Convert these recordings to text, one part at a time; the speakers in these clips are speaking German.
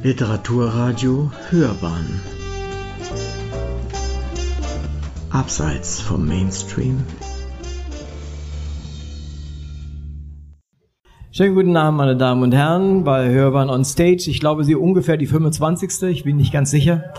Literaturradio Hörbahn Abseits vom Mainstream Schönen guten Abend, meine Damen und Herren, bei Hörbahn on Stage. Ich glaube, Sie ungefähr die 25. Ich bin nicht ganz sicher.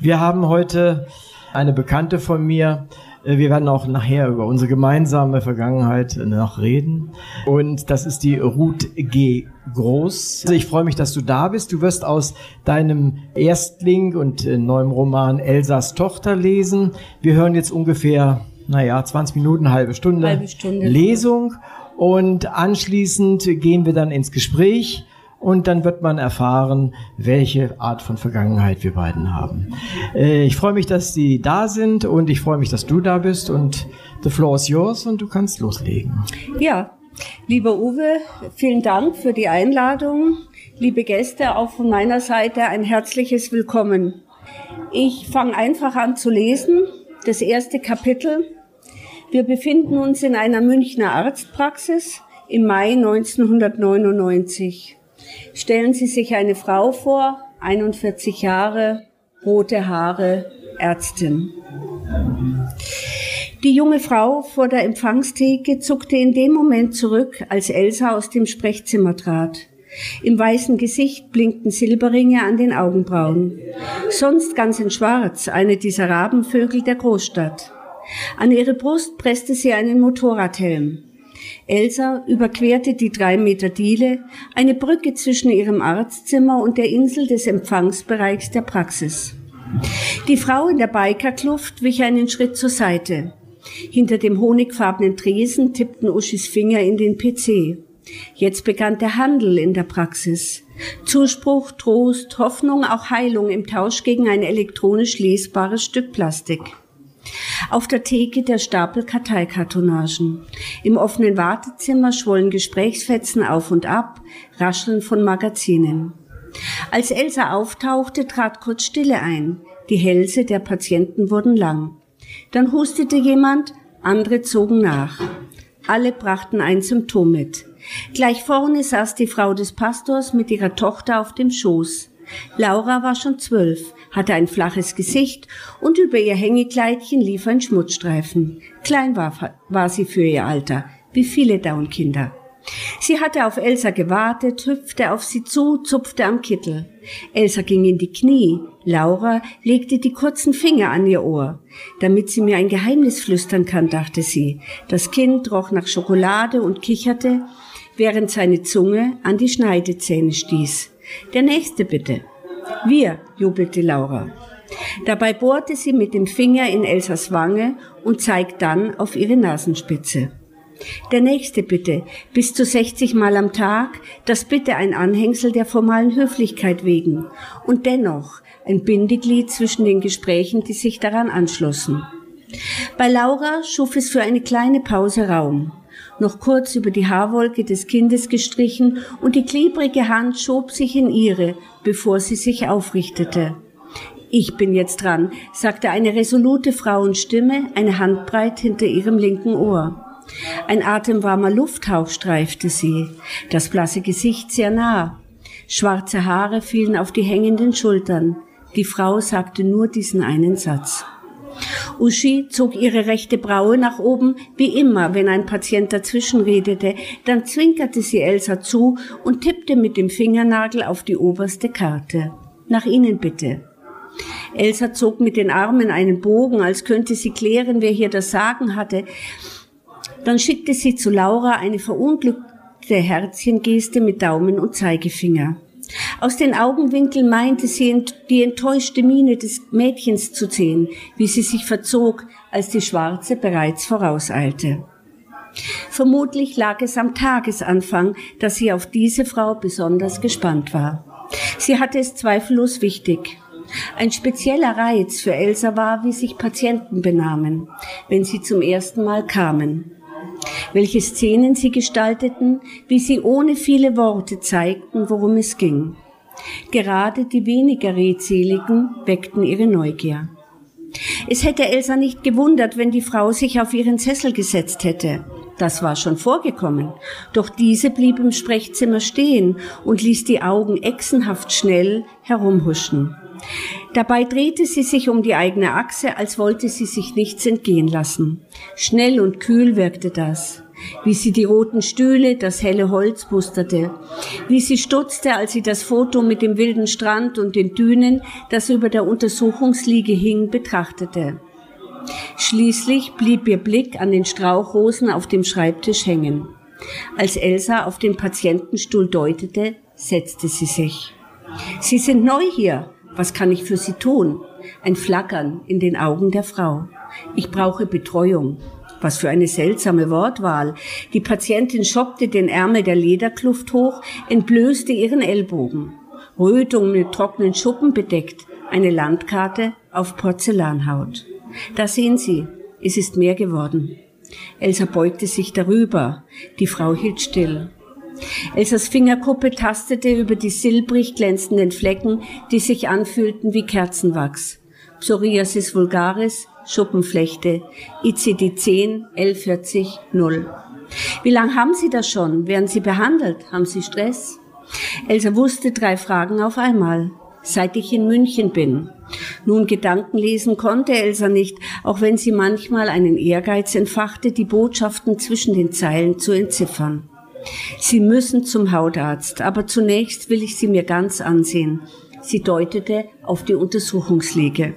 Wir haben heute eine Bekannte von mir, wir werden auch nachher über unsere gemeinsame Vergangenheit noch reden. Und das ist die Ruth G. Groß. Also ich freue mich, dass du da bist. Du wirst aus deinem Erstling und äh, neuem Roman Elsas Tochter lesen. Wir hören jetzt ungefähr, naja, 20 Minuten, halbe Stunde, halbe Stunde. Lesung. Und anschließend gehen wir dann ins Gespräch und dann wird man erfahren, welche Art von Vergangenheit wir beiden haben. Äh, ich freue mich, dass Sie da sind und ich freue mich, dass du da bist und the floor is yours und du kannst loslegen. Ja, lieber Uwe, vielen Dank für die Einladung. Liebe Gäste, auch von meiner Seite ein herzliches Willkommen. Ich fange einfach an zu lesen. Das erste Kapitel. Wir befinden uns in einer Münchner Arztpraxis im Mai 1999. Stellen Sie sich eine Frau vor, 41 Jahre, rote Haare, Ärztin. Die junge Frau vor der Empfangstheke zuckte in dem Moment zurück, als Elsa aus dem Sprechzimmer trat. Im weißen Gesicht blinkten Silberringe an den Augenbrauen. Sonst ganz in Schwarz, eine dieser Rabenvögel der Großstadt. An ihre Brust presste sie einen Motorradhelm. Elsa überquerte die drei Meter Diele, eine Brücke zwischen ihrem Arztzimmer und der Insel des Empfangsbereichs der Praxis. Die Frau in der Bikerkluft wich einen Schritt zur Seite. Hinter dem honigfarbenen Tresen tippten Uschis Finger in den PC. Jetzt begann der Handel in der Praxis. Zuspruch, Trost, Hoffnung, auch Heilung im Tausch gegen ein elektronisch lesbares Stück Plastik. Auf der Theke der Stapel Karteikartonagen. Im offenen Wartezimmer schwollen Gesprächsfetzen auf und ab, Rascheln von Magazinen. Als Elsa auftauchte, trat kurz Stille ein. Die Hälse der Patienten wurden lang. Dann hustete jemand, andere zogen nach. Alle brachten ein Symptom mit. Gleich vorne saß die Frau des Pastors mit ihrer Tochter auf dem Schoß. Laura war schon zwölf, hatte ein flaches Gesicht und über ihr Hängekleidchen lief ein Schmutzstreifen. Klein war, war sie für ihr Alter, wie viele Down-Kinder. Sie hatte auf Elsa gewartet, hüpfte auf sie zu, zupfte am Kittel. Elsa ging in die Knie. Laura legte die kurzen Finger an ihr Ohr. Damit sie mir ein Geheimnis flüstern kann, dachte sie. Das Kind roch nach Schokolade und kicherte, während seine Zunge an die Schneidezähne stieß. Der nächste bitte. Wir, jubelte Laura. Dabei bohrte sie mit dem Finger in Elsas Wange und zeigt dann auf ihre Nasenspitze. Der nächste bitte, bis zu 60 Mal am Tag, das bitte ein Anhängsel der formalen Höflichkeit wegen und dennoch ein Bindeglied zwischen den Gesprächen, die sich daran anschlossen. Bei Laura schuf es für eine kleine Pause Raum noch kurz über die Haarwolke des Kindes gestrichen und die klebrige Hand schob sich in ihre, bevor sie sich aufrichtete. Ich bin jetzt dran, sagte eine resolute Frauenstimme, eine Handbreit hinter ihrem linken Ohr. Ein atemwarmer Lufthauch streifte sie, das blasse Gesicht sehr nah. Schwarze Haare fielen auf die hängenden Schultern. Die Frau sagte nur diesen einen Satz. Uschi zog ihre rechte Braue nach oben, wie immer, wenn ein Patient dazwischen redete, dann zwinkerte sie Elsa zu und tippte mit dem Fingernagel auf die oberste Karte. Nach Ihnen bitte. Elsa zog mit den Armen einen Bogen, als könnte sie klären, wer hier das Sagen hatte. Dann schickte sie zu Laura eine verunglückte Herzchengeste mit Daumen und Zeigefinger. Aus den Augenwinkeln meinte sie die enttäuschte Miene des Mädchens zu sehen, wie sie sich verzog, als die Schwarze bereits vorauseilte. Vermutlich lag es am Tagesanfang, dass sie auf diese Frau besonders gespannt war. Sie hatte es zweifellos wichtig. Ein spezieller Reiz für Elsa war, wie sich Patienten benahmen, wenn sie zum ersten Mal kamen welche Szenen sie gestalteten, wie sie ohne viele Worte zeigten, worum es ging. Gerade die weniger Redseligen weckten ihre Neugier. Es hätte Elsa nicht gewundert, wenn die Frau sich auf ihren Sessel gesetzt hätte. Das war schon vorgekommen. Doch diese blieb im Sprechzimmer stehen und ließ die Augen echsenhaft schnell herumhuschen. Dabei drehte sie sich um die eigene Achse, als wollte sie sich nichts entgehen lassen. Schnell und kühl wirkte das. Wie sie die roten Stühle, das helle Holz musterte. Wie sie stutzte, als sie das Foto mit dem wilden Strand und den Dünen, das über der Untersuchungsliege hing, betrachtete. Schließlich blieb ihr Blick an den Strauchrosen auf dem Schreibtisch hängen. Als Elsa auf den Patientenstuhl deutete, setzte sie sich. Sie sind neu hier. Was kann ich für Sie tun? Ein Flackern in den Augen der Frau. Ich brauche Betreuung. Was für eine seltsame Wortwahl. Die Patientin schoppte den Ärmel der Lederkluft hoch, entblößte ihren Ellbogen. Rötung mit trockenen Schuppen bedeckt, eine Landkarte auf Porzellanhaut. Da sehen Sie, es ist mehr geworden. Elsa beugte sich darüber. Die Frau hielt still. Elsas Fingerkuppe tastete über die silbrig glänzenden Flecken, die sich anfühlten wie Kerzenwachs. Psoriasis vulgaris, Schuppenflechte, ICD-10, L40, 0. Wie lang haben Sie das schon? Werden Sie behandelt? Haben Sie Stress? Elsa wusste drei Fragen auf einmal. Seit ich in München bin. Nun Gedanken lesen konnte Elsa nicht, auch wenn sie manchmal einen Ehrgeiz entfachte, die Botschaften zwischen den Zeilen zu entziffern. Sie müssen zum Hautarzt, aber zunächst will ich Sie mir ganz ansehen. Sie deutete auf die Untersuchungsliege.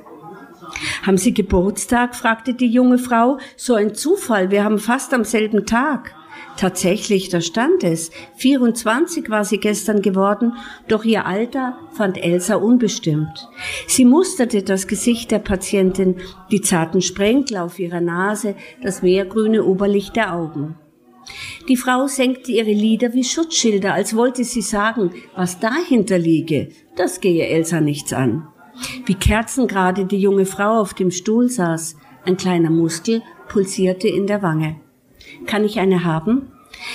Haben Sie Geburtstag? fragte die junge Frau. So ein Zufall, wir haben fast am selben Tag. Tatsächlich, da stand es. 24 war sie gestern geworden, doch ihr Alter fand Elsa unbestimmt. Sie musterte das Gesicht der Patientin, die zarten Sprenkel auf ihrer Nase, das meergrüne Oberlicht der Augen. Die Frau senkte ihre Lider wie Schutzschilder, als wollte sie sagen, was dahinter liege. Das gehe Elsa nichts an. Wie kerzengerade die junge Frau auf dem Stuhl saß. Ein kleiner Muskel pulsierte in der Wange. Kann ich eine haben?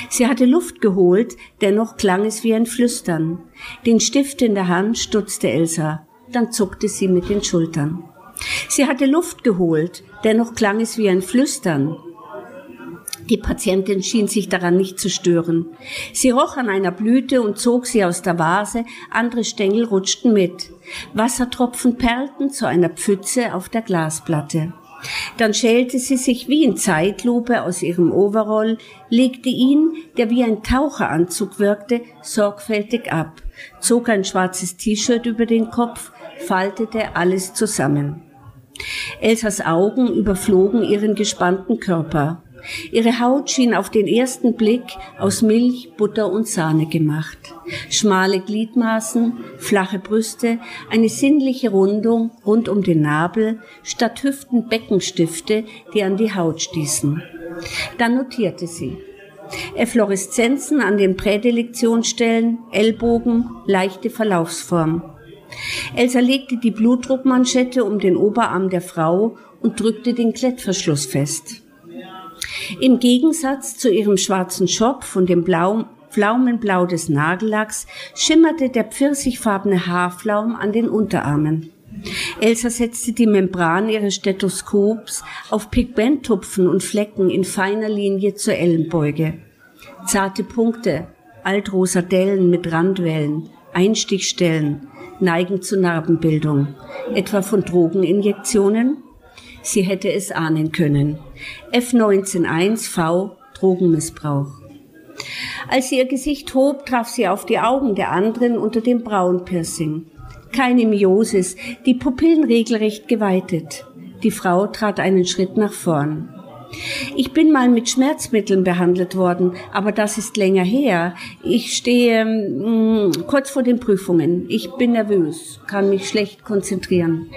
Sie hatte Luft geholt, dennoch klang es wie ein Flüstern. Den Stift in der Hand stutzte Elsa, dann zuckte sie mit den Schultern. Sie hatte Luft geholt, dennoch klang es wie ein Flüstern. Die Patientin schien sich daran nicht zu stören. Sie roch an einer Blüte und zog sie aus der Vase, andere Stängel rutschten mit. Wassertropfen perlten zu einer Pfütze auf der Glasplatte. Dann schälte sie sich wie in Zeitlupe aus ihrem Overall, legte ihn, der wie ein Taucheranzug wirkte, sorgfältig ab, zog ein schwarzes T-Shirt über den Kopf, faltete alles zusammen. Elsas Augen überflogen ihren gespannten Körper. Ihre Haut schien auf den ersten Blick aus Milch, Butter und Sahne gemacht. Schmale Gliedmaßen, flache Brüste, eine sinnliche Rundung rund um den Nabel, statt Hüften Beckenstifte, die an die Haut stießen. Dann notierte sie. Effloreszenzen an den Prädilektionsstellen, Ellbogen, leichte Verlaufsform. Elsa legte die Blutdruckmanschette um den Oberarm der Frau und drückte den Klettverschluss fest. Im Gegensatz zu ihrem schwarzen Schopf und dem Blau, Pflaumenblau des Nagellacks schimmerte der pfirsichfarbene Haarflaum an den Unterarmen. Elsa setzte die Membran ihres Stethoskops auf Pigmenttupfen und Flecken in feiner Linie zur Ellenbeuge. Zarte Punkte, altrosa Dellen mit Randwellen, Einstichstellen, neigen zu Narbenbildung, etwa von Drogeninjektionen? Sie hätte es ahnen können. F191V Drogenmissbrauch. Als sie ihr Gesicht hob, traf sie auf die Augen der anderen unter dem Braunpiercing. Keine Miosis, die Pupillen regelrecht geweitet. Die Frau trat einen Schritt nach vorn. Ich bin mal mit Schmerzmitteln behandelt worden, aber das ist länger her. Ich stehe mh, mm, kurz vor den Prüfungen. Ich bin nervös, kann mich schlecht konzentrieren.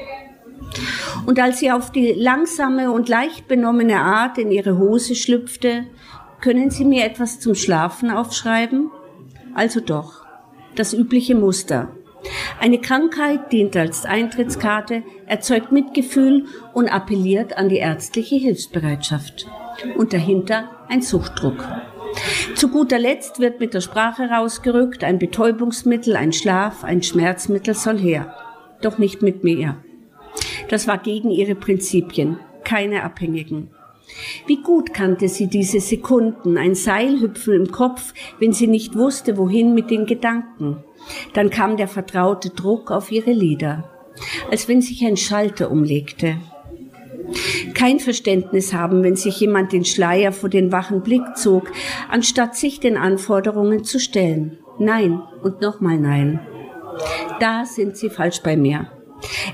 Und als sie auf die langsame und leicht benommene Art in ihre Hose schlüpfte, können Sie mir etwas zum Schlafen aufschreiben? Also doch, das übliche Muster. Eine Krankheit dient als Eintrittskarte, erzeugt Mitgefühl und appelliert an die ärztliche Hilfsbereitschaft. Und dahinter ein Suchtdruck. Zu guter Letzt wird mit der Sprache rausgerückt, ein Betäubungsmittel, ein Schlaf, ein Schmerzmittel soll her. Doch nicht mit mir. Das war gegen ihre Prinzipien, keine Abhängigen. Wie gut kannte sie diese Sekunden, ein Seilhüpfen im Kopf, wenn sie nicht wusste, wohin mit den Gedanken. Dann kam der vertraute Druck auf ihre Lieder, als wenn sich ein Schalter umlegte. Kein Verständnis haben, wenn sich jemand den Schleier vor den wachen Blick zog, anstatt sich den Anforderungen zu stellen. Nein und nochmal nein. Da sind Sie falsch bei mir.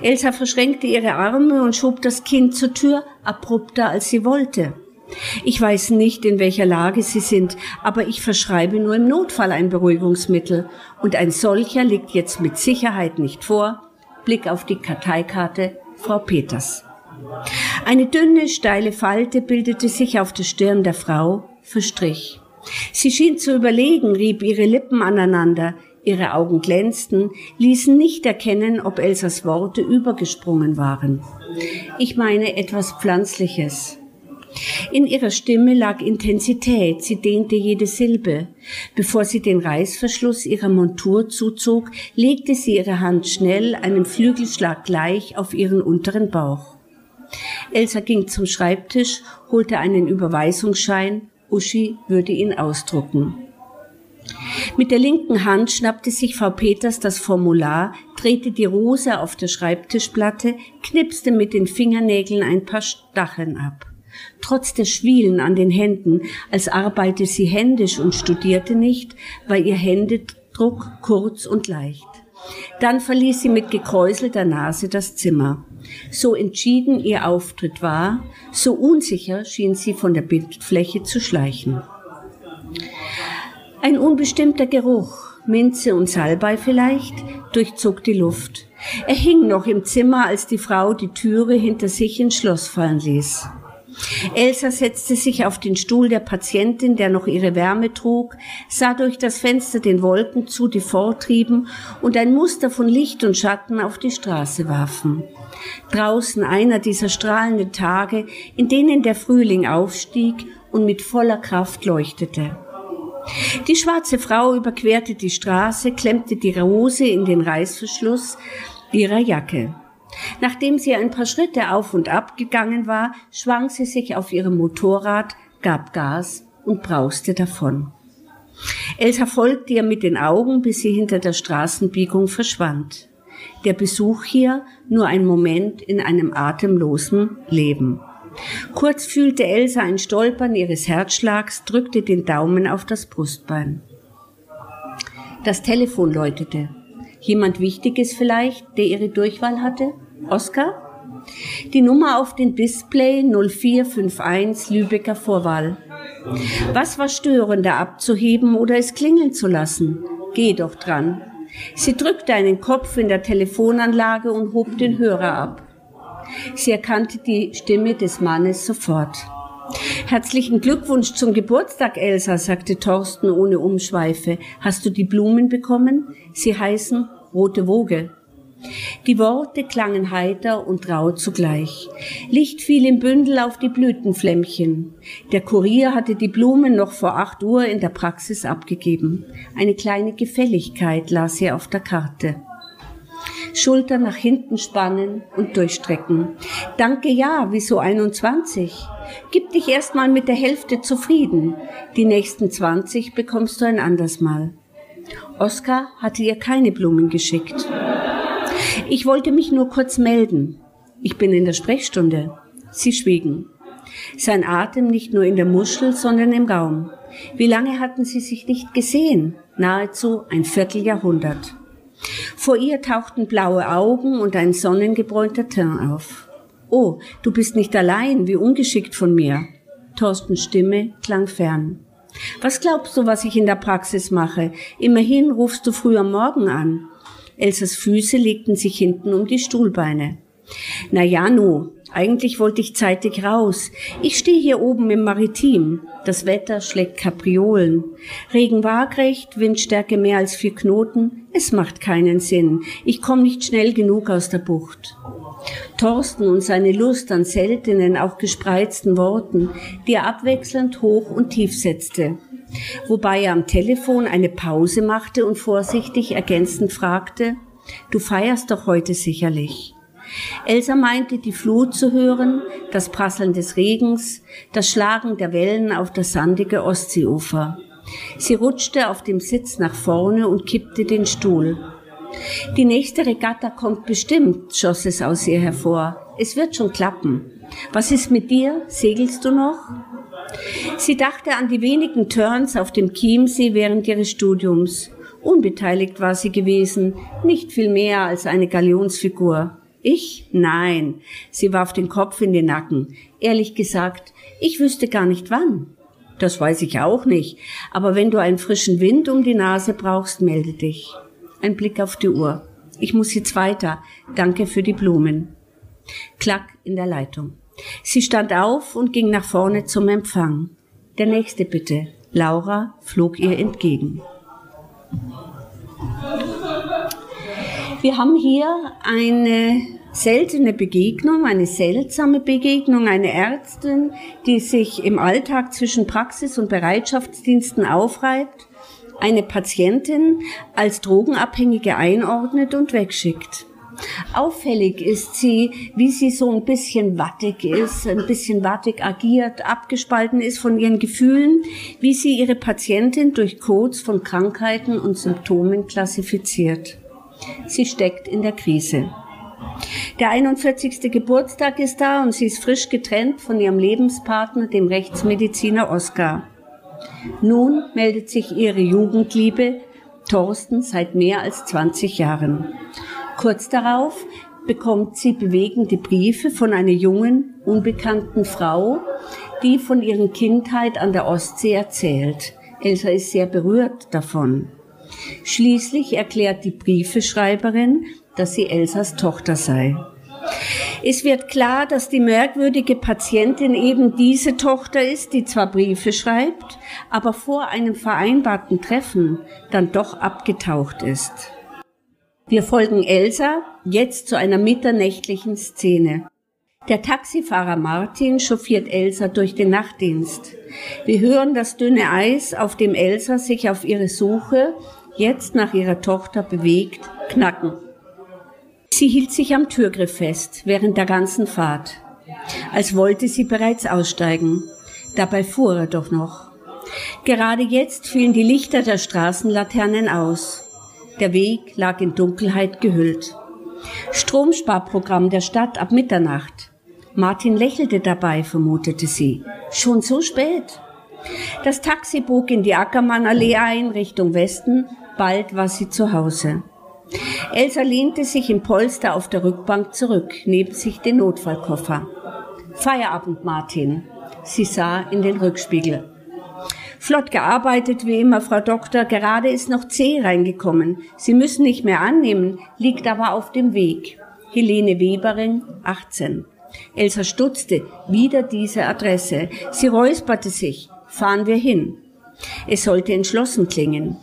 Elsa verschränkte ihre Arme und schob das Kind zur Tür, abrupter als sie wollte. Ich weiß nicht, in welcher Lage Sie sind, aber ich verschreibe nur im Notfall ein Beruhigungsmittel, und ein solcher liegt jetzt mit Sicherheit nicht vor. Blick auf die Karteikarte, Frau Peters. Eine dünne, steile Falte bildete sich auf der Stirn der Frau, verstrich. Sie schien zu überlegen, rieb ihre Lippen aneinander, ihre Augen glänzten, ließen nicht erkennen, ob Elsas Worte übergesprungen waren. Ich meine etwas Pflanzliches. In ihrer Stimme lag Intensität, sie dehnte jede Silbe. Bevor sie den Reißverschluss ihrer Montur zuzog, legte sie ihre Hand schnell einem Flügelschlag gleich auf ihren unteren Bauch. Elsa ging zum Schreibtisch, holte einen Überweisungsschein, Uschi würde ihn ausdrucken. Mit der linken Hand schnappte sich Frau Peters das Formular, drehte die Rose auf der Schreibtischplatte, knipste mit den Fingernägeln ein paar Stacheln ab. Trotz der Schwielen an den Händen, als arbeite sie händisch und studierte nicht, war ihr Händedruck kurz und leicht. Dann verließ sie mit gekräuselter Nase das Zimmer. So entschieden ihr Auftritt war, so unsicher schien sie von der Bildfläche zu schleichen. Ein unbestimmter Geruch, Minze und Salbei vielleicht, durchzog die Luft. Er hing noch im Zimmer, als die Frau die Türe hinter sich ins Schloss fallen ließ. Elsa setzte sich auf den Stuhl der Patientin, der noch ihre Wärme trug, sah durch das Fenster den Wolken zu, die vortrieben und ein Muster von Licht und Schatten auf die Straße warfen. Draußen einer dieser strahlenden Tage, in denen der Frühling aufstieg und mit voller Kraft leuchtete. Die schwarze Frau überquerte die Straße, klemmte die Rose in den Reißverschluss ihrer Jacke. Nachdem sie ein paar Schritte auf und ab gegangen war, schwang sie sich auf ihrem Motorrad, gab Gas und brauste davon. Elsa folgte ihr mit den Augen, bis sie hinter der Straßenbiegung verschwand. Der Besuch hier nur ein Moment in einem atemlosen Leben. Kurz fühlte Elsa ein Stolpern ihres Herzschlags, drückte den Daumen auf das Brustbein. Das Telefon läutete. Jemand Wichtiges vielleicht, der ihre Durchwahl hatte? Oskar? Die Nummer auf dem Display 0451 Lübecker Vorwahl. Was war störender abzuheben oder es klingeln zu lassen? Geh doch dran. Sie drückte einen Kopf in der Telefonanlage und hob den Hörer ab. Sie erkannte die Stimme des Mannes sofort. Herzlichen Glückwunsch zum Geburtstag, Elsa, sagte Thorsten ohne Umschweife. Hast du die Blumen bekommen? Sie heißen Rote Woge. Die Worte klangen heiter und rau zugleich. Licht fiel im Bündel auf die Blütenflämmchen. Der Kurier hatte die Blumen noch vor acht Uhr in der Praxis abgegeben. Eine kleine Gefälligkeit las er auf der Karte. Schulter nach hinten spannen und durchstrecken. Danke ja, wieso 21? Gib dich erstmal mit der Hälfte zufrieden. Die nächsten 20 bekommst du ein anderes Mal. Oskar hatte ihr keine Blumen geschickt. Ich wollte mich nur kurz melden. Ich bin in der Sprechstunde. Sie schwiegen. Sein Atem nicht nur in der Muschel, sondern im Raum. Wie lange hatten sie sich nicht gesehen? Nahezu ein Vierteljahrhundert. Vor ihr tauchten blaue Augen und ein sonnengebräunter Teint auf. Oh, du bist nicht allein, wie ungeschickt von mir. Thorstens Stimme klang fern. Was glaubst du, was ich in der Praxis mache? Immerhin rufst du früh am Morgen an. Elsas Füße legten sich hinten um die Stuhlbeine. Na ja, nu, eigentlich wollte ich zeitig raus. Ich stehe hier oben im Maritim. Das Wetter schlägt Kapriolen. Regen waagrecht, Windstärke mehr als vier Knoten. Es macht keinen Sinn. Ich komme nicht schnell genug aus der Bucht. Thorsten und seine Lust an seltenen, auch gespreizten Worten, die er abwechselnd hoch und tief setzte. Wobei er am Telefon eine Pause machte und vorsichtig ergänzend fragte, Du feierst doch heute sicherlich. Elsa meinte, die Flut zu hören, das Prasseln des Regens, das Schlagen der Wellen auf das sandige Ostseeufer. Sie rutschte auf dem Sitz nach vorne und kippte den Stuhl. Die nächste Regatta kommt bestimmt, schoss es aus ihr hervor. Es wird schon klappen. Was ist mit dir? Segelst du noch? Sie dachte an die wenigen Turns auf dem Chiemsee während ihres Studiums. Unbeteiligt war sie gewesen, nicht viel mehr als eine Galionsfigur. Ich? Nein. Sie warf den Kopf in den Nacken. Ehrlich gesagt, ich wüsste gar nicht wann. Das weiß ich auch nicht. Aber wenn du einen frischen Wind um die Nase brauchst, melde dich. Ein Blick auf die Uhr. Ich muss jetzt weiter. Danke für die Blumen. Klack in der Leitung. Sie stand auf und ging nach vorne zum Empfang. Der nächste bitte. Laura flog ihr entgegen. Wir haben hier eine seltene Begegnung, eine seltsame Begegnung, eine Ärztin, die sich im Alltag zwischen Praxis und Bereitschaftsdiensten aufreibt, eine Patientin als Drogenabhängige einordnet und wegschickt. Auffällig ist sie, wie sie so ein bisschen wattig ist, ein bisschen wattig agiert, abgespalten ist von ihren Gefühlen, wie sie ihre Patientin durch Codes von Krankheiten und Symptomen klassifiziert. Sie steckt in der Krise. Der 41. Geburtstag ist da und sie ist frisch getrennt von ihrem Lebenspartner, dem Rechtsmediziner Oskar. Nun meldet sich ihre Jugendliebe Thorsten seit mehr als 20 Jahren. Kurz darauf bekommt sie bewegende Briefe von einer jungen, unbekannten Frau, die von ihrer Kindheit an der Ostsee erzählt. Elsa ist sehr berührt davon. Schließlich erklärt die Briefeschreiberin, dass sie Elsas Tochter sei. Es wird klar, dass die merkwürdige Patientin eben diese Tochter ist, die zwar Briefe schreibt, aber vor einem vereinbarten Treffen dann doch abgetaucht ist. Wir folgen Elsa jetzt zu einer mitternächtlichen Szene. Der Taxifahrer Martin chauffiert Elsa durch den Nachtdienst. Wir hören das dünne Eis, auf dem Elsa sich auf ihre Suche jetzt nach ihrer Tochter bewegt, knacken. Sie hielt sich am Türgriff fest während der ganzen Fahrt, als wollte sie bereits aussteigen. Dabei fuhr er doch noch. Gerade jetzt fielen die Lichter der Straßenlaternen aus. Der Weg lag in Dunkelheit gehüllt. Stromsparprogramm der Stadt ab Mitternacht. Martin lächelte dabei, vermutete sie. Schon so spät. Das Taxi bog in die Ackermannallee ein, Richtung Westen. Bald war sie zu Hause. Elsa lehnte sich im Polster auf der Rückbank zurück, neben sich den Notfallkoffer. Feierabend, Martin. Sie sah in den Rückspiegel. Flott gearbeitet wie immer, Frau Doktor. Gerade ist noch C reingekommen. Sie müssen nicht mehr annehmen, liegt aber auf dem Weg. Helene Webering, 18. Elsa stutzte. Wieder diese Adresse. Sie räusperte sich. Fahren wir hin. Es sollte entschlossen klingen.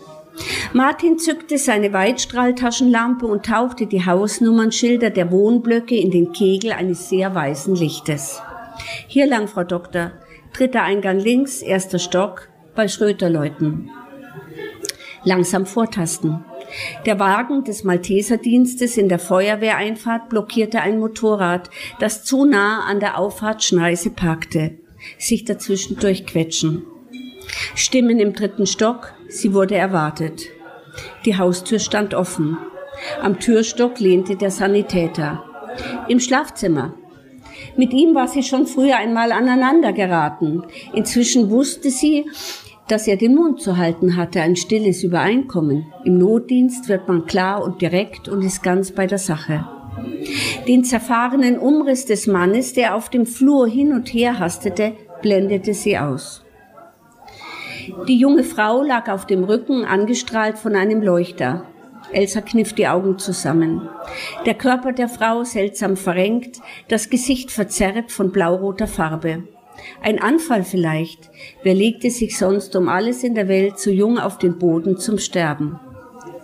Martin zückte seine Weitstrahltaschenlampe und tauchte die Hausnummernschilder der Wohnblöcke in den Kegel eines sehr weißen Lichtes. Hier lang, Frau Doktor. Dritter Eingang links, erster Stock, bei Schröterleuten. Langsam vortasten. Der Wagen des Malteserdienstes in der Feuerwehreinfahrt blockierte ein Motorrad, das zu nah an der Auffahrtschneise parkte. Sich dazwischen durchquetschen. Stimmen im dritten Stock, sie wurde erwartet. Die Haustür stand offen. Am Türstock lehnte der Sanitäter. Im Schlafzimmer. Mit ihm war sie schon früher einmal aneinander geraten. Inzwischen wusste sie, dass er den Mund zu halten hatte, ein stilles Übereinkommen. Im Notdienst wird man klar und direkt und ist ganz bei der Sache. Den zerfahrenen Umriss des Mannes, der auf dem Flur hin und her hastete, blendete sie aus. Die junge Frau lag auf dem Rücken, angestrahlt von einem Leuchter. Elsa kniff die Augen zusammen. Der Körper der Frau seltsam verrenkt, das Gesicht verzerrt von blauroter Farbe. Ein Anfall vielleicht. Wer legte sich sonst um alles in der Welt zu jung auf den Boden zum Sterben?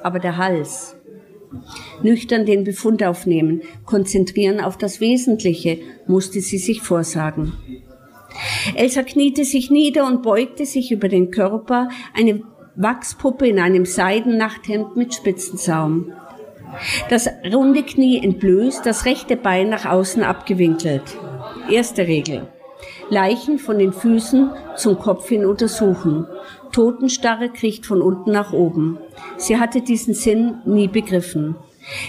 Aber der Hals. Nüchtern den Befund aufnehmen, konzentrieren auf das Wesentliche, musste sie sich vorsagen. Elsa kniete sich nieder und beugte sich über den Körper, eine Wachspuppe in einem Seidennachthemd mit Spitzensaum. Das runde Knie entblößt, das rechte Bein nach außen abgewinkelt. Erste Regel. Leichen von den Füßen zum Kopf hin untersuchen. Totenstarre kriecht von unten nach oben. Sie hatte diesen Sinn nie begriffen.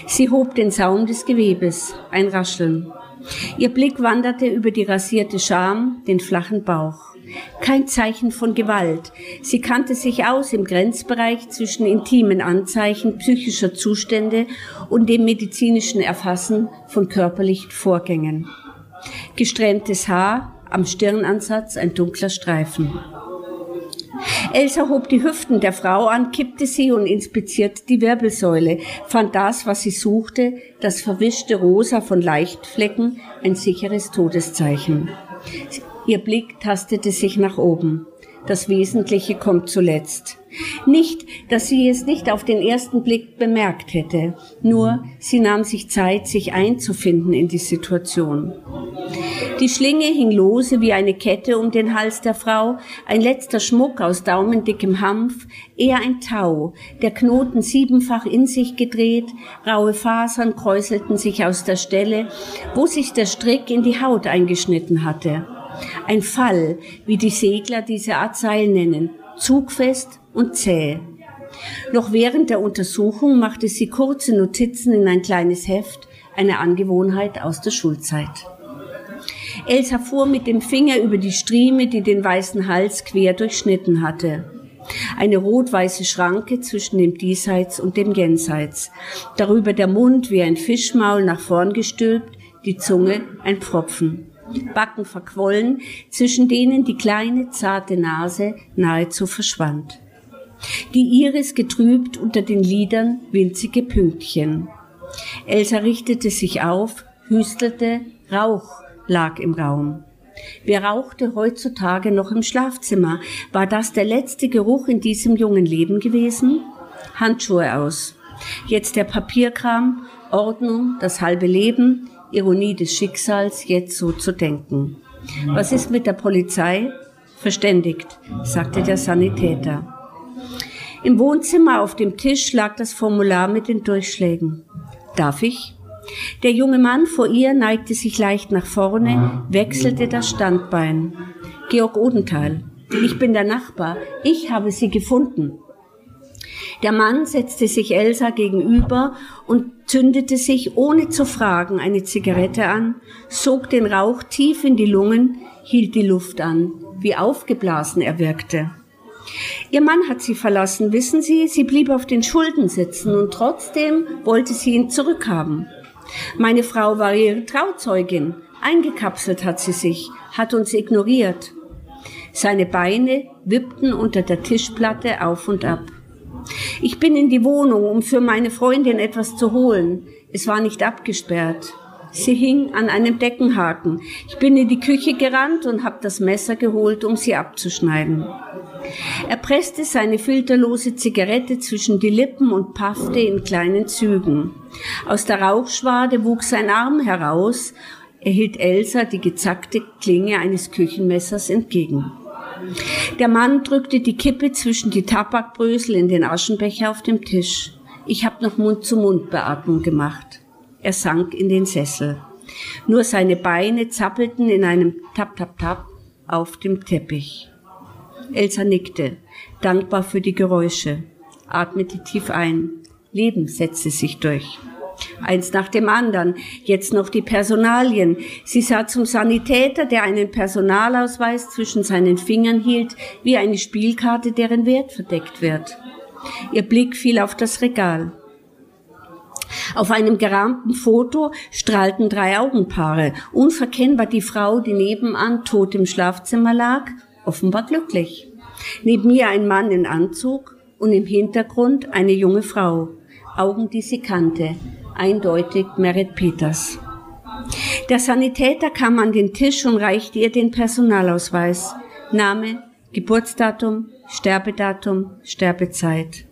Sie hob den Saum des Gewebes, ein Rascheln. Ihr Blick wanderte über die rasierte Scham, den flachen Bauch. Kein Zeichen von Gewalt. Sie kannte sich aus im Grenzbereich zwischen intimen Anzeichen psychischer Zustände und dem medizinischen Erfassen von körperlichen Vorgängen. Gesträhntes Haar, am Stirnansatz ein dunkler Streifen. Elsa hob die Hüften der Frau an, kippte sie und inspizierte die Wirbelsäule, fand das, was sie suchte, das verwischte Rosa von Leichtflecken, ein sicheres Todeszeichen. Ihr Blick tastete sich nach oben. Das Wesentliche kommt zuletzt. Nicht, dass sie es nicht auf den ersten Blick bemerkt hätte, nur sie nahm sich Zeit, sich einzufinden in die Situation. Die Schlinge hing lose wie eine Kette um den Hals der Frau, ein letzter Schmuck aus daumendickem Hanf, eher ein Tau, der Knoten siebenfach in sich gedreht, raue Fasern kräuselten sich aus der Stelle, wo sich der Strick in die Haut eingeschnitten hatte. Ein Fall, wie die Segler diese Art Seil nennen, zugfest und zäh. Noch während der Untersuchung machte sie kurze Notizen in ein kleines Heft, eine Angewohnheit aus der Schulzeit. Elsa fuhr mit dem Finger über die Strieme, die den weißen Hals quer durchschnitten hatte. Eine rot-weiße Schranke zwischen dem Diesseits und dem Jenseits. Darüber der Mund wie ein Fischmaul nach vorn gestülpt, die Zunge ein Pfropfen. Backen verquollen, zwischen denen die kleine, zarte Nase nahezu verschwand. Die Iris getrübt unter den Lidern winzige Pünktchen. Elsa richtete sich auf, hüstelte, Rauch lag im Raum. Wer rauchte heutzutage noch im Schlafzimmer? War das der letzte Geruch in diesem jungen Leben gewesen? Handschuhe aus. Jetzt der Papierkram, Ordnung, das halbe Leben, Ironie des Schicksals, jetzt so zu denken. Was ist mit der Polizei? Verständigt, sagte der Sanitäter. Im Wohnzimmer auf dem Tisch lag das Formular mit den Durchschlägen. Darf ich? Der junge Mann vor ihr neigte sich leicht nach vorne, wechselte das Standbein. Georg Odenthal. Ich bin der Nachbar. Ich habe sie gefunden. Der Mann setzte sich Elsa gegenüber und zündete sich ohne zu fragen eine Zigarette an, sog den Rauch tief in die Lungen, hielt die Luft an, wie aufgeblasen er wirkte. Ihr Mann hat sie verlassen, wissen Sie, sie blieb auf den Schulden sitzen und trotzdem wollte sie ihn zurückhaben. Meine Frau war ihre Trauzeugin, eingekapselt hat sie sich, hat uns ignoriert. Seine Beine wippten unter der Tischplatte auf und ab. Ich bin in die Wohnung, um für meine Freundin etwas zu holen. Es war nicht abgesperrt. Sie hing an einem Deckenhaken. Ich bin in die Küche gerannt und habe das Messer geholt, um sie abzuschneiden. Er presste seine filterlose Zigarette zwischen die Lippen und paffte in kleinen Zügen. Aus der Rauchschwade wuchs sein Arm heraus. Er hielt Elsa die gezackte Klinge eines Küchenmessers entgegen. Der Mann drückte die Kippe zwischen die Tabakbrösel in den Aschenbecher auf dem Tisch. Ich habe noch Mund-zu-Mund-Beatmung gemacht. Er sank in den Sessel. Nur seine Beine zappelten in einem Tap-Tap-Tap auf dem Teppich. Elsa nickte, dankbar für die Geräusche, atmete tief ein. Leben setzte sich durch. Eins nach dem anderen, jetzt noch die Personalien. Sie sah zum Sanitäter, der einen Personalausweis zwischen seinen Fingern hielt, wie eine Spielkarte, deren Wert verdeckt wird. Ihr Blick fiel auf das Regal. Auf einem gerahmten Foto strahlten drei Augenpaare, unverkennbar die Frau, die nebenan tot im Schlafzimmer lag, offenbar glücklich. Neben ihr ein Mann in Anzug und im Hintergrund eine junge Frau, Augen, die sie kannte, eindeutig Merit Peters. Der Sanitäter kam an den Tisch und reichte ihr den Personalausweis. Name, Geburtsdatum, Sterbedatum, Sterbezeit.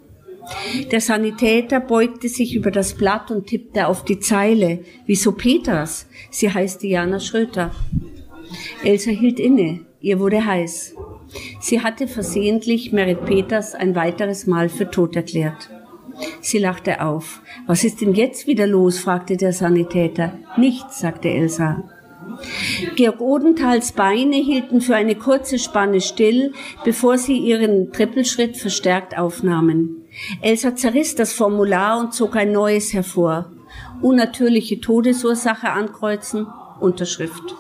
Der Sanitäter beugte sich über das Blatt und tippte auf die Zeile. Wieso Peters? Sie heißt Diana Schröter. Elsa hielt inne. Ihr wurde heiß. Sie hatte versehentlich Merit Peters ein weiteres Mal für tot erklärt. Sie lachte auf. Was ist denn jetzt wieder los? fragte der Sanitäter. Nichts, sagte Elsa. Georg Odenthals Beine hielten für eine kurze Spanne still, bevor sie ihren Trippelschritt verstärkt aufnahmen. Elsa zerriss das Formular und zog ein neues hervor. Unnatürliche Todesursache ankreuzen, Unterschrift.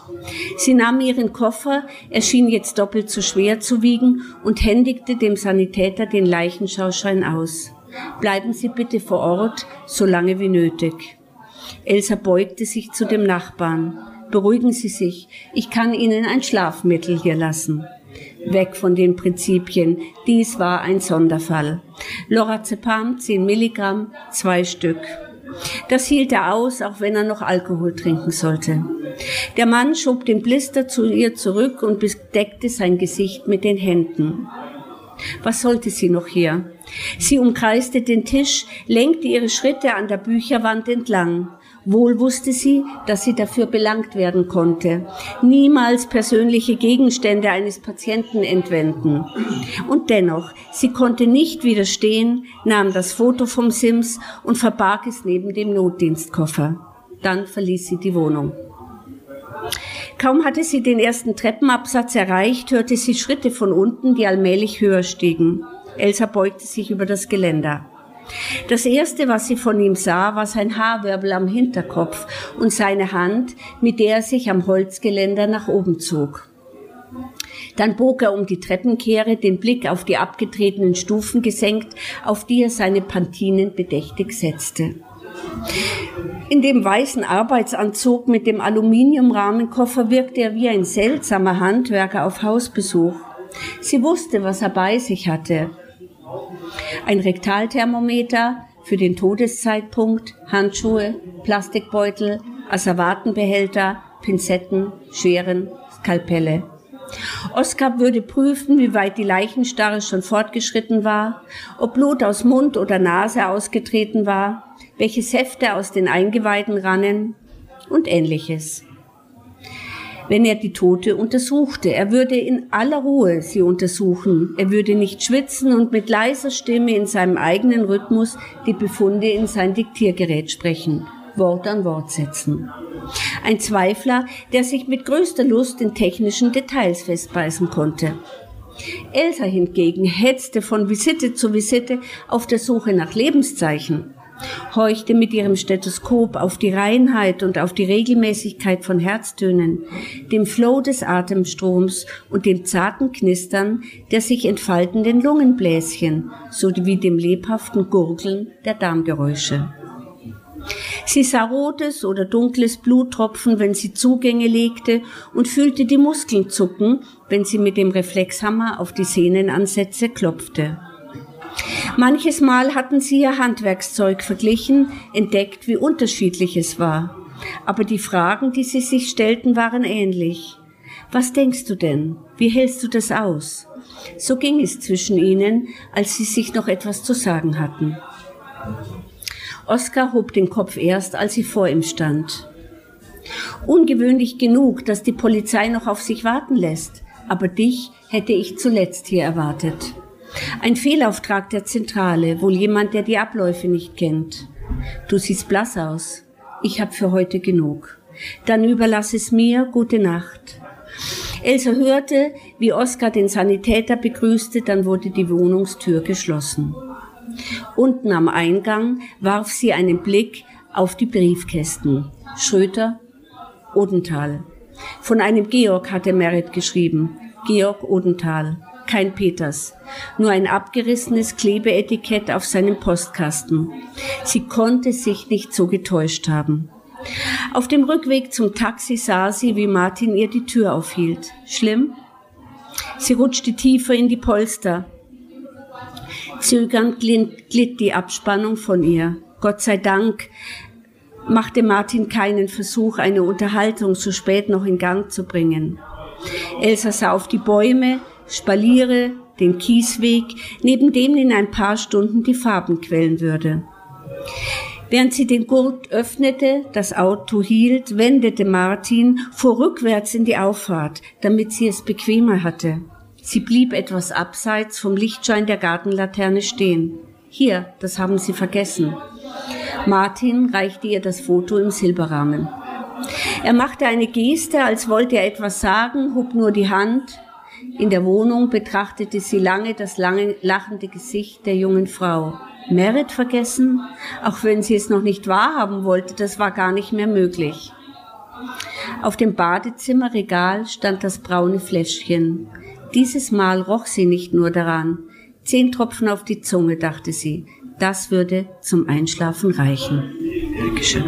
Sie nahm ihren Koffer, er schien jetzt doppelt so schwer zu wiegen und händigte dem Sanitäter den Leichenschauschein aus. Bleiben Sie bitte vor Ort, so lange wie nötig. Elsa beugte sich zu dem Nachbarn. Beruhigen Sie sich, ich kann Ihnen ein Schlafmittel hier lassen. Weg von den Prinzipien, dies war ein Sonderfall. Lorazepam 10 Milligramm, zwei Stück. Das hielt er aus, auch wenn er noch Alkohol trinken sollte. Der Mann schob den Blister zu ihr zurück und bedeckte sein Gesicht mit den Händen. Was sollte sie noch hier? Sie umkreiste den Tisch, lenkte ihre Schritte an der Bücherwand entlang. Wohl wusste sie, dass sie dafür belangt werden konnte. Niemals persönliche Gegenstände eines Patienten entwenden. Und dennoch, sie konnte nicht widerstehen, nahm das Foto vom Sims und verbarg es neben dem Notdienstkoffer. Dann verließ sie die Wohnung. Kaum hatte sie den ersten Treppenabsatz erreicht, hörte sie Schritte von unten, die allmählich höher stiegen. Elsa beugte sich über das Geländer. Das erste, was sie von ihm sah, war sein Haarwirbel am Hinterkopf und seine Hand, mit der er sich am Holzgeländer nach oben zog. Dann bog er um die Treppenkehre, den Blick auf die abgetretenen Stufen gesenkt, auf die er seine Pantinen bedächtig setzte. In dem weißen Arbeitsanzug mit dem Aluminiumrahmenkoffer wirkte er wie ein seltsamer Handwerker auf Hausbesuch. Sie wusste, was er bei sich hatte ein Rektalthermometer für den Todeszeitpunkt, Handschuhe, Plastikbeutel, Asservatenbehälter, Pinzetten, Scheren, Skalpelle. Oskar würde prüfen, wie weit die Leichenstarre schon fortgeschritten war, ob Blut aus Mund oder Nase ausgetreten war, welche Säfte aus den Eingeweiden rannen und ähnliches wenn er die Tote untersuchte. Er würde in aller Ruhe sie untersuchen. Er würde nicht schwitzen und mit leiser Stimme in seinem eigenen Rhythmus die Befunde in sein Diktiergerät sprechen, Wort an Wort setzen. Ein Zweifler, der sich mit größter Lust in technischen Details festbeißen konnte. Elsa hingegen hetzte von Visite zu Visite auf der Suche nach Lebenszeichen horchte mit ihrem Stethoskop auf die Reinheit und auf die Regelmäßigkeit von Herztönen, dem Flow des Atemstroms und dem zarten Knistern der sich entfaltenden Lungenbläschen sowie dem lebhaften Gurgeln der Darmgeräusche. Sie sah rotes oder dunkles Bluttropfen, wenn sie Zugänge legte und fühlte die Muskeln zucken, wenn sie mit dem Reflexhammer auf die Sehnenansätze klopfte. Manches Mal hatten sie ihr Handwerkszeug verglichen, entdeckt, wie unterschiedlich es war. Aber die Fragen, die sie sich stellten, waren ähnlich. Was denkst du denn? Wie hältst du das aus? So ging es zwischen ihnen, als sie sich noch etwas zu sagen hatten. Oskar hob den Kopf erst, als sie vor ihm stand. Ungewöhnlich genug, dass die Polizei noch auf sich warten lässt, aber dich hätte ich zuletzt hier erwartet. Ein Fehlauftrag der Zentrale, wohl jemand, der die Abläufe nicht kennt. Du siehst blass aus. Ich hab für heute genug. Dann überlass es mir. Gute Nacht. Elsa hörte, wie Oskar den Sanitäter begrüßte, dann wurde die Wohnungstür geschlossen. Unten am Eingang warf sie einen Blick auf die Briefkästen. Schröter, Odenthal. Von einem Georg hatte Merit geschrieben. Georg Odenthal kein Peters, nur ein abgerissenes Klebeetikett auf seinem Postkasten. Sie konnte sich nicht so getäuscht haben. Auf dem Rückweg zum Taxi sah sie, wie Martin ihr die Tür aufhielt. Schlimm? Sie rutschte tiefer in die Polster. Zögernd glitt die Abspannung von ihr. Gott sei Dank machte Martin keinen Versuch, eine Unterhaltung so spät noch in Gang zu bringen. Elsa sah auf die Bäume, Spaliere, den Kiesweg, neben dem in ein paar Stunden die Farben quellen würde. Während sie den Gurt öffnete, das Auto hielt, wendete Martin vor rückwärts in die Auffahrt, damit sie es bequemer hatte. Sie blieb etwas abseits vom Lichtschein der Gartenlaterne stehen. Hier, das haben Sie vergessen. Martin reichte ihr das Foto im Silberrahmen. Er machte eine Geste, als wollte er etwas sagen, hob nur die Hand. In der Wohnung betrachtete sie lange das lange lachende Gesicht der jungen Frau. Merit vergessen? Auch wenn sie es noch nicht wahrhaben wollte, das war gar nicht mehr möglich. Auf dem Badezimmerregal stand das braune Fläschchen. Dieses Mal roch sie nicht nur daran. Zehn Tropfen auf die Zunge, dachte sie. Das würde zum Einschlafen reichen. Dankeschön.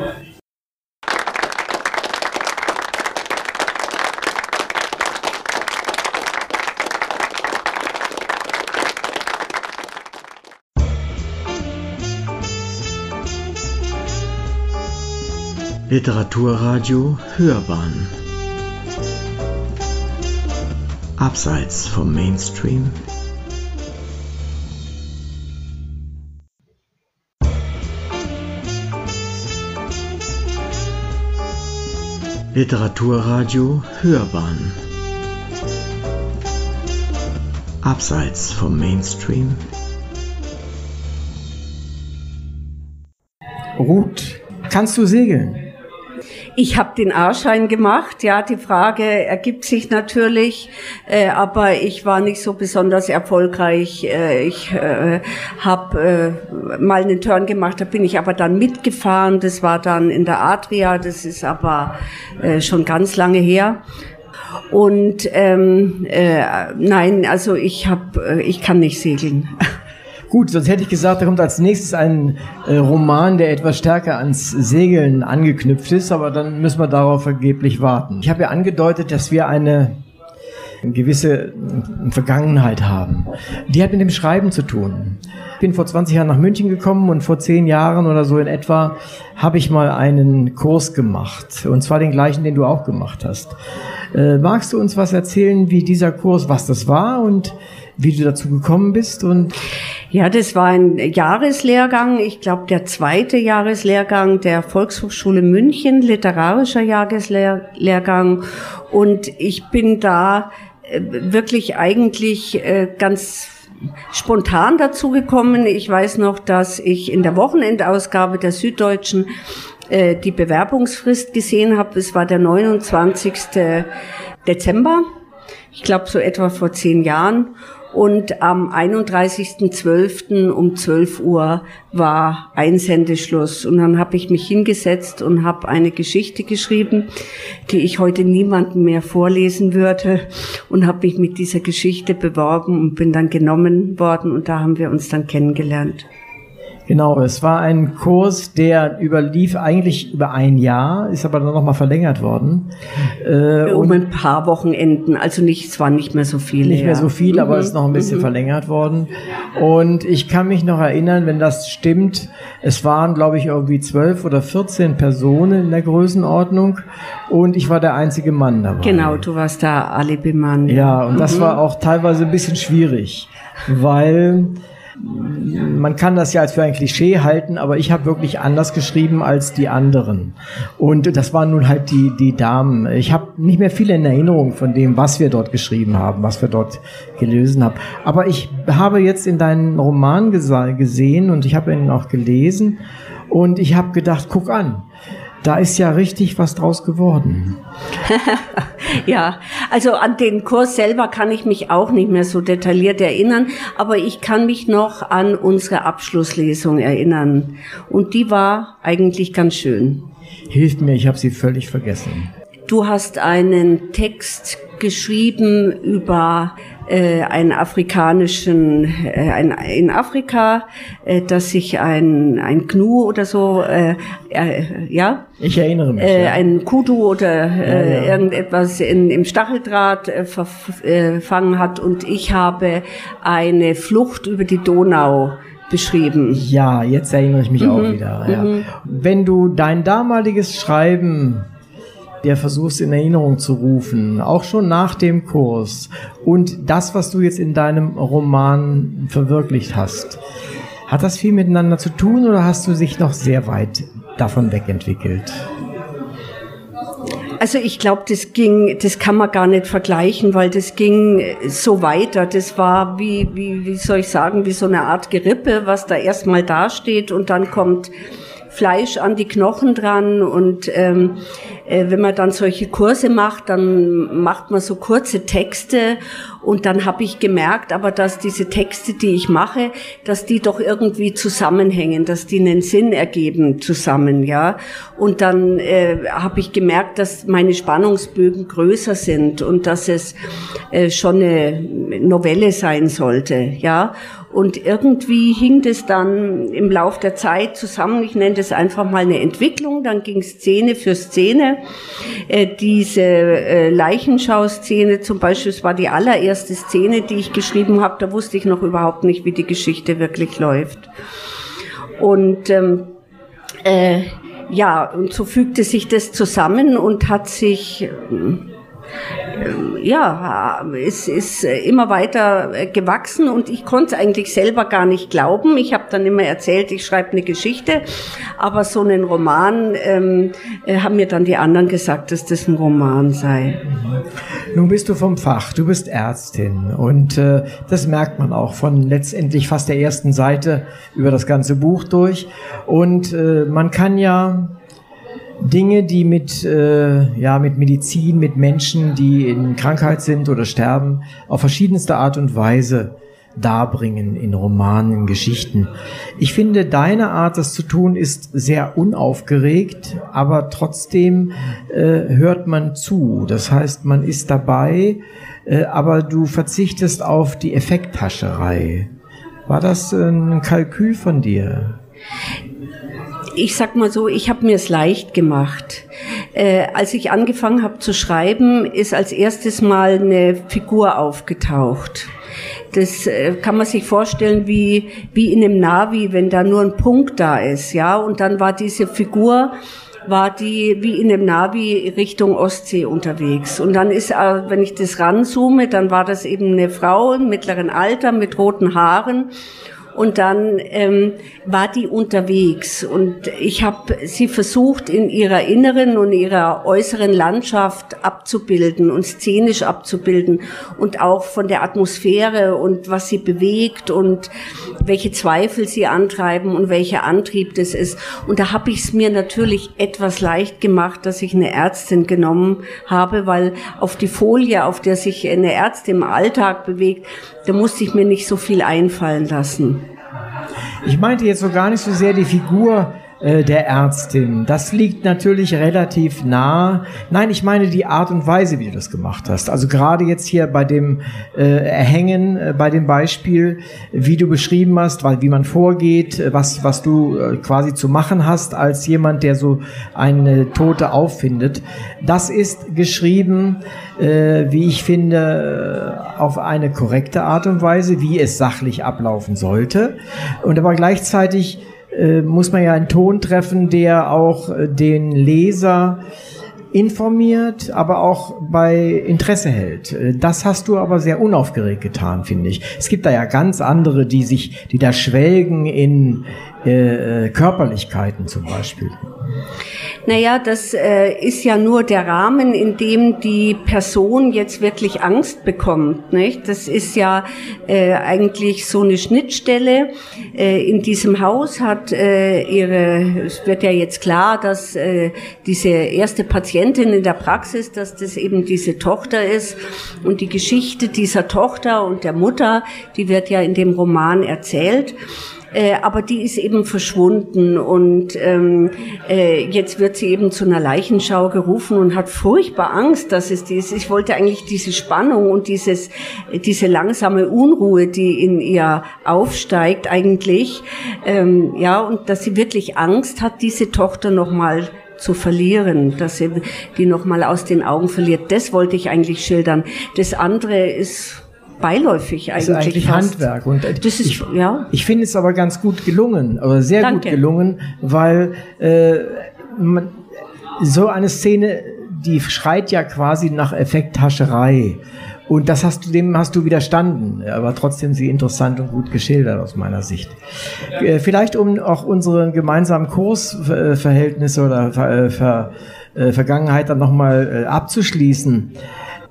Literaturradio Hörbahn. Abseits vom Mainstream. Literaturradio Hörbahn. Abseits vom Mainstream. Ruth, kannst du segeln? Ich habe den A-Schein gemacht, ja, die Frage ergibt sich natürlich, äh, aber ich war nicht so besonders erfolgreich. Äh, ich äh, habe äh, mal einen Turn gemacht, da bin ich aber dann mitgefahren, das war dann in der Adria, das ist aber äh, schon ganz lange her. Und ähm, äh, nein, also ich habe, äh, ich kann nicht segeln. Gut, sonst hätte ich gesagt, da kommt als nächstes ein äh, Roman, der etwas stärker ans Segeln angeknüpft ist, aber dann müssen wir darauf vergeblich warten. Ich habe ja angedeutet, dass wir eine gewisse Vergangenheit haben. Die hat mit dem Schreiben zu tun. Ich bin vor 20 Jahren nach München gekommen und vor 10 Jahren oder so in etwa habe ich mal einen Kurs gemacht. Und zwar den gleichen, den du auch gemacht hast. Äh, magst du uns was erzählen, wie dieser Kurs, was das war und wie du dazu gekommen bist und ja, das war ein Jahreslehrgang, ich glaube der zweite Jahreslehrgang der Volkshochschule München, literarischer Jahreslehrgang und ich bin da äh, wirklich eigentlich äh, ganz spontan dazu gekommen. Ich weiß noch, dass ich in der Wochenendausgabe der Süddeutschen äh, die Bewerbungsfrist gesehen habe. Es war der 29. Dezember. Ich glaube so etwa vor zehn Jahren. Und am 31.12. um 12 Uhr war Einsendeschluss. Und dann habe ich mich hingesetzt und habe eine Geschichte geschrieben, die ich heute niemandem mehr vorlesen würde. Und habe mich mit dieser Geschichte beworben und bin dann genommen worden. Und da haben wir uns dann kennengelernt. Genau, es war ein Kurs, der überlief eigentlich über ein Jahr, ist aber dann nochmal verlängert worden. Äh, um ein paar Wochenenden, also nicht, es waren nicht mehr so viele. Nicht mehr so viel, mhm. aber es ist noch ein bisschen mhm. verlängert worden. Und ich kann mich noch erinnern, wenn das stimmt, es waren, glaube ich, irgendwie zwölf oder vierzehn Personen in der Größenordnung und ich war der einzige Mann dabei. Genau, du warst der Alibi-Mann. Ja, und das mhm. war auch teilweise ein bisschen schwierig, weil man kann das ja als für ein Klischee halten, aber ich habe wirklich anders geschrieben als die anderen. Und das waren nun halt die, die Damen. Ich habe nicht mehr viel in Erinnerung von dem, was wir dort geschrieben haben, was wir dort gelesen haben. Aber ich habe jetzt in deinen Roman gesehen und ich habe ihn auch gelesen und ich habe gedacht, guck an, da ist ja richtig was draus geworden. ja, also an den Kurs selber kann ich mich auch nicht mehr so detailliert erinnern, aber ich kann mich noch an unsere Abschlusslesung erinnern. Und die war eigentlich ganz schön. Hilft mir, ich habe sie völlig vergessen. Du hast einen Text geschrieben über äh, einen afrikanischen, äh, ein, in Afrika, äh, dass sich ein, ein Gnu oder so, äh, äh, ja? Ich erinnere mich. Äh, ja. Ein Kudu oder äh, ja, ja. irgendetwas in, im Stacheldraht äh, verfangen hat und ich habe eine Flucht über die Donau beschrieben. Ja, jetzt erinnere ich mich mhm. auch wieder. Ja. Mhm. Wenn du dein damaliges Schreiben der versuchst in Erinnerung zu rufen, auch schon nach dem Kurs und das, was du jetzt in deinem Roman verwirklicht hast. Hat das viel miteinander zu tun oder hast du dich noch sehr weit davon wegentwickelt? Also ich glaube, das ging, das kann man gar nicht vergleichen, weil das ging so weiter. Das war wie, wie, wie soll ich sagen, wie so eine Art Gerippe, was da erstmal dasteht und dann kommt Fleisch an die Knochen dran und ähm, äh, wenn man dann solche Kurse macht, dann macht man so kurze Texte und dann habe ich gemerkt, aber dass diese Texte, die ich mache, dass die doch irgendwie zusammenhängen, dass die einen Sinn ergeben zusammen, ja. Und dann äh, habe ich gemerkt, dass meine Spannungsbögen größer sind und dass es äh, schon eine Novelle sein sollte, ja. Und irgendwie hing das dann im Lauf der Zeit zusammen. Ich nenne das einfach mal eine Entwicklung. Dann ging Szene für Szene. Äh, diese äh, Leichenschau-Szene zum Beispiel, es war die allererste Szene, die ich geschrieben habe. Da wusste ich noch überhaupt nicht, wie die Geschichte wirklich läuft. Und ähm, äh, ja, und so fügte sich das zusammen und hat sich ja, es ist immer weiter gewachsen und ich konnte es eigentlich selber gar nicht glauben. Ich habe dann immer erzählt, ich schreibe eine Geschichte, aber so einen Roman ähm, äh, haben mir dann die anderen gesagt, dass das ein Roman sei. Nun bist du vom Fach, du bist Ärztin und äh, das merkt man auch von letztendlich fast der ersten Seite über das ganze Buch durch und äh, man kann ja Dinge, die mit, äh, ja, mit Medizin, mit Menschen, die in Krankheit sind oder sterben, auf verschiedenste Art und Weise darbringen in Romanen, in Geschichten. Ich finde, deine Art, das zu tun, ist sehr unaufgeregt, aber trotzdem äh, hört man zu. Das heißt, man ist dabei, äh, aber du verzichtest auf die Effekthascherei. War das ein Kalkül von dir? Ich sag mal so, ich habe mir es leicht gemacht. Äh, als ich angefangen habe zu schreiben, ist als erstes mal eine Figur aufgetaucht. Das äh, kann man sich vorstellen wie, wie in einem Navi, wenn da nur ein Punkt da ist, ja. Und dann war diese Figur, war die wie in einem Navi Richtung Ostsee unterwegs. Und dann ist, äh, wenn ich das ranzoome, dann war das eben eine Frau im mittleren Alter mit roten Haaren und dann ähm, war die unterwegs und ich habe sie versucht in ihrer inneren und ihrer äußeren Landschaft abzubilden und szenisch abzubilden und auch von der Atmosphäre und was sie bewegt und welche Zweifel sie antreiben und welcher Antrieb das ist. Und da habe ich es mir natürlich etwas leicht gemacht, dass ich eine Ärztin genommen habe, weil auf die Folie, auf der sich eine Ärztin im Alltag bewegt, da musste ich mir nicht so viel einfallen lassen. Ich meinte jetzt so gar nicht so sehr die Figur der Ärztin. Das liegt natürlich relativ nah. Nein, ich meine die Art und Weise, wie du das gemacht hast. Also gerade jetzt hier bei dem äh, Erhängen, äh, bei dem Beispiel, wie du beschrieben hast, weil wie man vorgeht, äh, was was du äh, quasi zu machen hast als jemand, der so eine Tote auffindet. Das ist geschrieben, äh, wie ich finde, auf eine korrekte Art und Weise, wie es sachlich ablaufen sollte. Und aber gleichzeitig äh, muss man ja einen Ton treffen, der auch äh, den Leser informiert, aber auch bei Interesse hält. Äh, das hast du aber sehr unaufgeregt getan, finde ich. Es gibt da ja ganz andere, die sich, die da schwelgen in äh, Körperlichkeiten zum Beispiel. Naja, das äh, ist ja nur der Rahmen, in dem die Person jetzt wirklich Angst bekommt. Nicht? Das ist ja äh, eigentlich so eine Schnittstelle. Äh, in diesem Haus hat äh, ihre, es wird ja jetzt klar, dass äh, diese erste Patientin in der Praxis, dass das eben diese Tochter ist. Und die Geschichte dieser Tochter und der Mutter, die wird ja in dem Roman erzählt. Äh, aber die ist eben verschwunden und ähm, äh, jetzt wird sie eben zu einer Leichenschau gerufen und hat furchtbar Angst, dass es die ist. Ich wollte eigentlich diese Spannung und dieses, diese langsame Unruhe, die in ihr aufsteigt eigentlich, ähm, ja, und dass sie wirklich Angst hat, diese Tochter nochmal zu verlieren, dass sie die nochmal aus den Augen verliert. Das wollte ich eigentlich schildern. Das andere ist beiläufig eigentlich. Das ist eigentlich fast. Handwerk. Und das ist, ich, ja. ich finde es aber ganz gut gelungen, aber sehr Danke. gut gelungen, weil äh, man, so eine Szene, die schreit ja quasi nach Effekthascherei. Und das hast du, dem hast du widerstanden, aber trotzdem sie interessant und gut geschildert aus meiner Sicht. Äh, vielleicht um auch unsere gemeinsamen Kursverhältnisse oder ver, ver, äh, Vergangenheit dann nochmal äh, abzuschließen.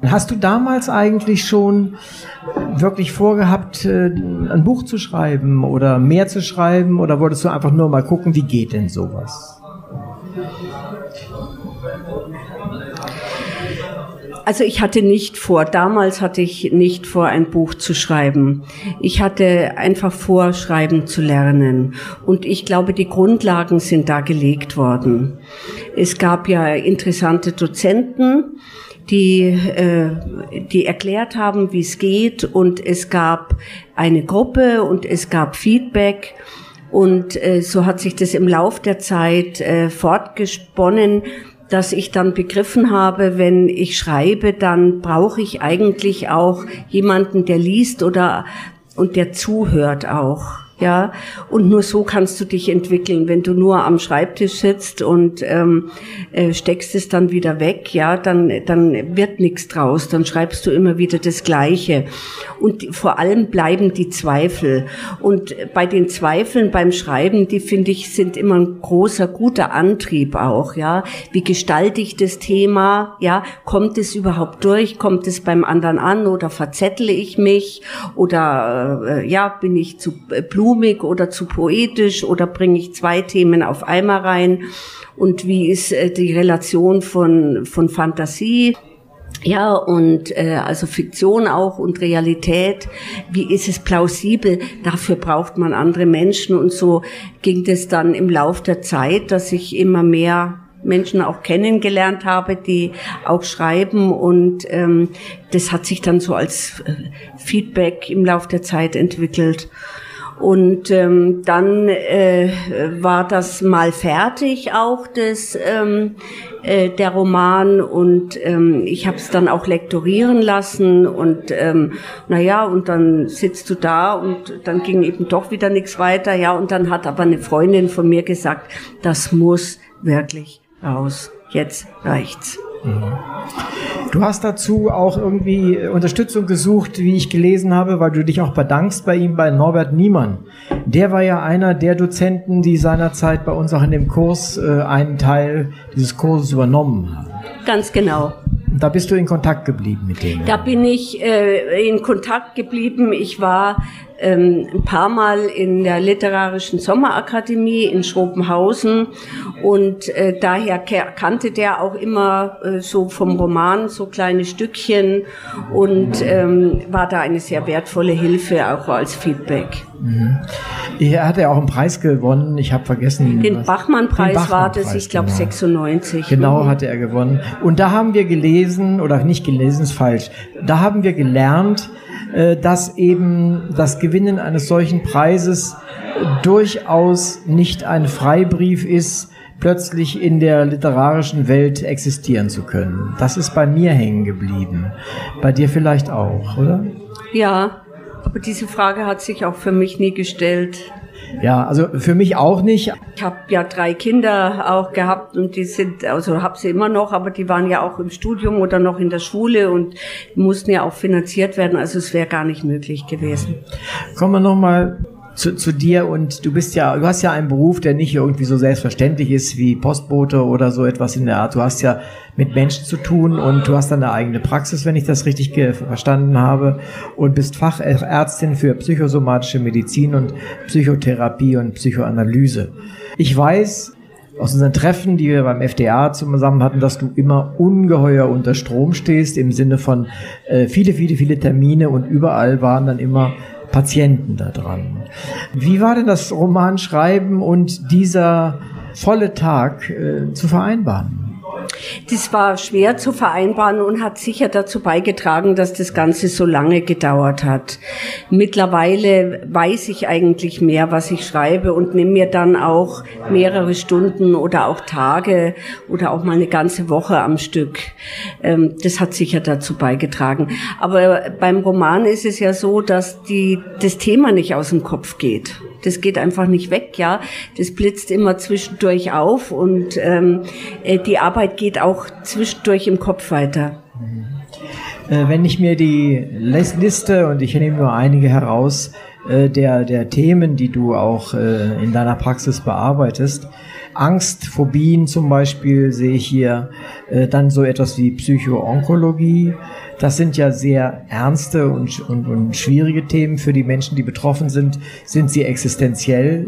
Hast du damals eigentlich schon wirklich vorgehabt, äh, ein Buch zu schreiben oder mehr zu schreiben oder wolltest du einfach nur mal gucken, wie geht denn sowas? Also ich hatte nicht vor, damals hatte ich nicht vor, ein Buch zu schreiben. Ich hatte einfach vor, schreiben zu lernen. Und ich glaube, die Grundlagen sind da gelegt worden. Es gab ja interessante Dozenten, die, äh, die erklärt haben, wie es geht. Und es gab eine Gruppe und es gab Feedback. Und äh, so hat sich das im Lauf der Zeit äh, fortgesponnen dass ich dann begriffen habe, wenn ich schreibe, dann brauche ich eigentlich auch jemanden, der liest oder und der zuhört auch ja. Und nur so kannst du dich entwickeln. Wenn du nur am Schreibtisch sitzt und ähm, äh, steckst es dann wieder weg, ja, dann dann wird nichts draus. Dann schreibst du immer wieder das Gleiche. Und vor allem bleiben die Zweifel. Und bei den Zweifeln beim Schreiben, die finde ich sind immer ein großer guter Antrieb auch, ja. Wie gestalte ich das Thema? Ja, kommt es überhaupt durch? Kommt es beim anderen an oder verzettle ich mich? Oder äh, ja, bin ich zu äh, blumig oder zu poetisch oder bringe ich zwei Themen auf einmal rein? Und wie ist äh, die Relation von, von Fantasie? Ja, und äh, also Fiktion auch und Realität, wie ist es plausibel? Dafür braucht man andere Menschen und so ging das dann im Lauf der Zeit, dass ich immer mehr Menschen auch kennengelernt habe, die auch schreiben und ähm, das hat sich dann so als äh, Feedback im Lauf der Zeit entwickelt. Und ähm, dann äh, war das mal fertig auch das ähm, äh, der Roman. Und ähm, ich habe es dann auch lektorieren lassen. Und ähm, naja und dann sitzt du da. Und dann ging eben doch wieder nichts weiter ja. Und dann hat aber eine Freundin von mir gesagt, das muss wirklich raus, jetzt reicht's. Du hast dazu auch irgendwie Unterstützung gesucht, wie ich gelesen habe, weil du dich auch bedankst bei ihm, bei Norbert Niemann. Der war ja einer der Dozenten, die seinerzeit bei uns auch in dem Kurs äh, einen Teil dieses Kurses übernommen haben. Ganz genau. Da bist du in Kontakt geblieben mit dem. Da bin ich äh, in Kontakt geblieben. Ich war ähm, ein paar Mal in der Literarischen Sommerakademie in Schrobenhausen und äh, daher kannte der auch immer äh, so vom Roman so kleine Stückchen und ähm, war da eine sehr wertvolle Hilfe auch als Feedback. Mhm. Er hat ja auch einen Preis gewonnen. Ich habe vergessen. Den Bachmann-Preis Bachmann war das, ich glaube genau. 96. Genau mhm. hatte er gewonnen. Und da haben wir gelesen, oder nicht gelesen, ist falsch. Da haben wir gelernt, dass eben das Gewinnen eines solchen Preises durchaus nicht ein Freibrief ist, plötzlich in der literarischen Welt existieren zu können. Das ist bei mir hängen geblieben. Bei dir vielleicht auch, oder? Ja, aber diese Frage hat sich auch für mich nie gestellt. Ja, also für mich auch nicht. Ich habe ja drei Kinder auch gehabt und die sind, also habe sie immer noch, aber die waren ja auch im Studium oder noch in der Schule und mussten ja auch finanziert werden. Also es wäre gar nicht möglich gewesen. Kommen wir nochmal zu, zu dir und du bist ja, du hast ja einen Beruf, der nicht irgendwie so selbstverständlich ist wie Postbote oder so etwas in der Art. Du hast ja mit Menschen zu tun und du hast eine eigene Praxis, wenn ich das richtig verstanden habe, und bist Fachärztin für psychosomatische Medizin und Psychotherapie und Psychoanalyse. Ich weiß, aus unseren Treffen, die wir beim FDA zusammen hatten, dass du immer ungeheuer unter Strom stehst, im Sinne von äh, viele, viele, viele Termine und überall waren dann immer Patienten da dran. Wie war denn das Romanschreiben und dieser volle Tag äh, zu vereinbaren? Das war schwer zu vereinbaren und hat sicher dazu beigetragen, dass das Ganze so lange gedauert hat. Mittlerweile weiß ich eigentlich mehr, was ich schreibe und nehme mir dann auch mehrere Stunden oder auch Tage oder auch mal eine ganze Woche am Stück. Ähm, das hat sicher dazu beigetragen. Aber beim Roman ist es ja so, dass die, das Thema nicht aus dem Kopf geht. Das geht einfach nicht weg, ja. Das blitzt immer zwischendurch auf und ähm, äh, die Arbeit geht auch zwischendurch im Kopf weiter. Äh, wenn ich mir die Liste, und ich nehme nur einige heraus, äh, der, der Themen, die du auch in deiner Praxis bearbeitest. Angst, Phobien zum Beispiel sehe ich hier, äh, dann so etwas wie Psychoonkologie. Das sind ja sehr ernste und, und, und schwierige Themen für die Menschen, die betroffen sind. Sind sie existenziell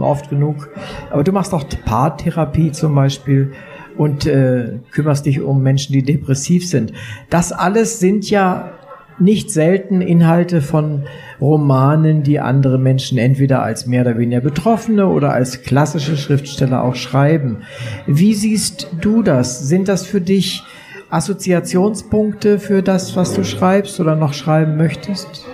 oft genug? Aber du machst auch Paartherapie zum Beispiel und äh, kümmerst dich um Menschen, die depressiv sind. Das alles sind ja nicht selten Inhalte von Romanen, die andere Menschen entweder als mehr oder weniger Betroffene oder als klassische Schriftsteller auch schreiben. Wie siehst du das? Sind das für dich Assoziationspunkte für das, was du schreibst oder noch schreiben möchtest?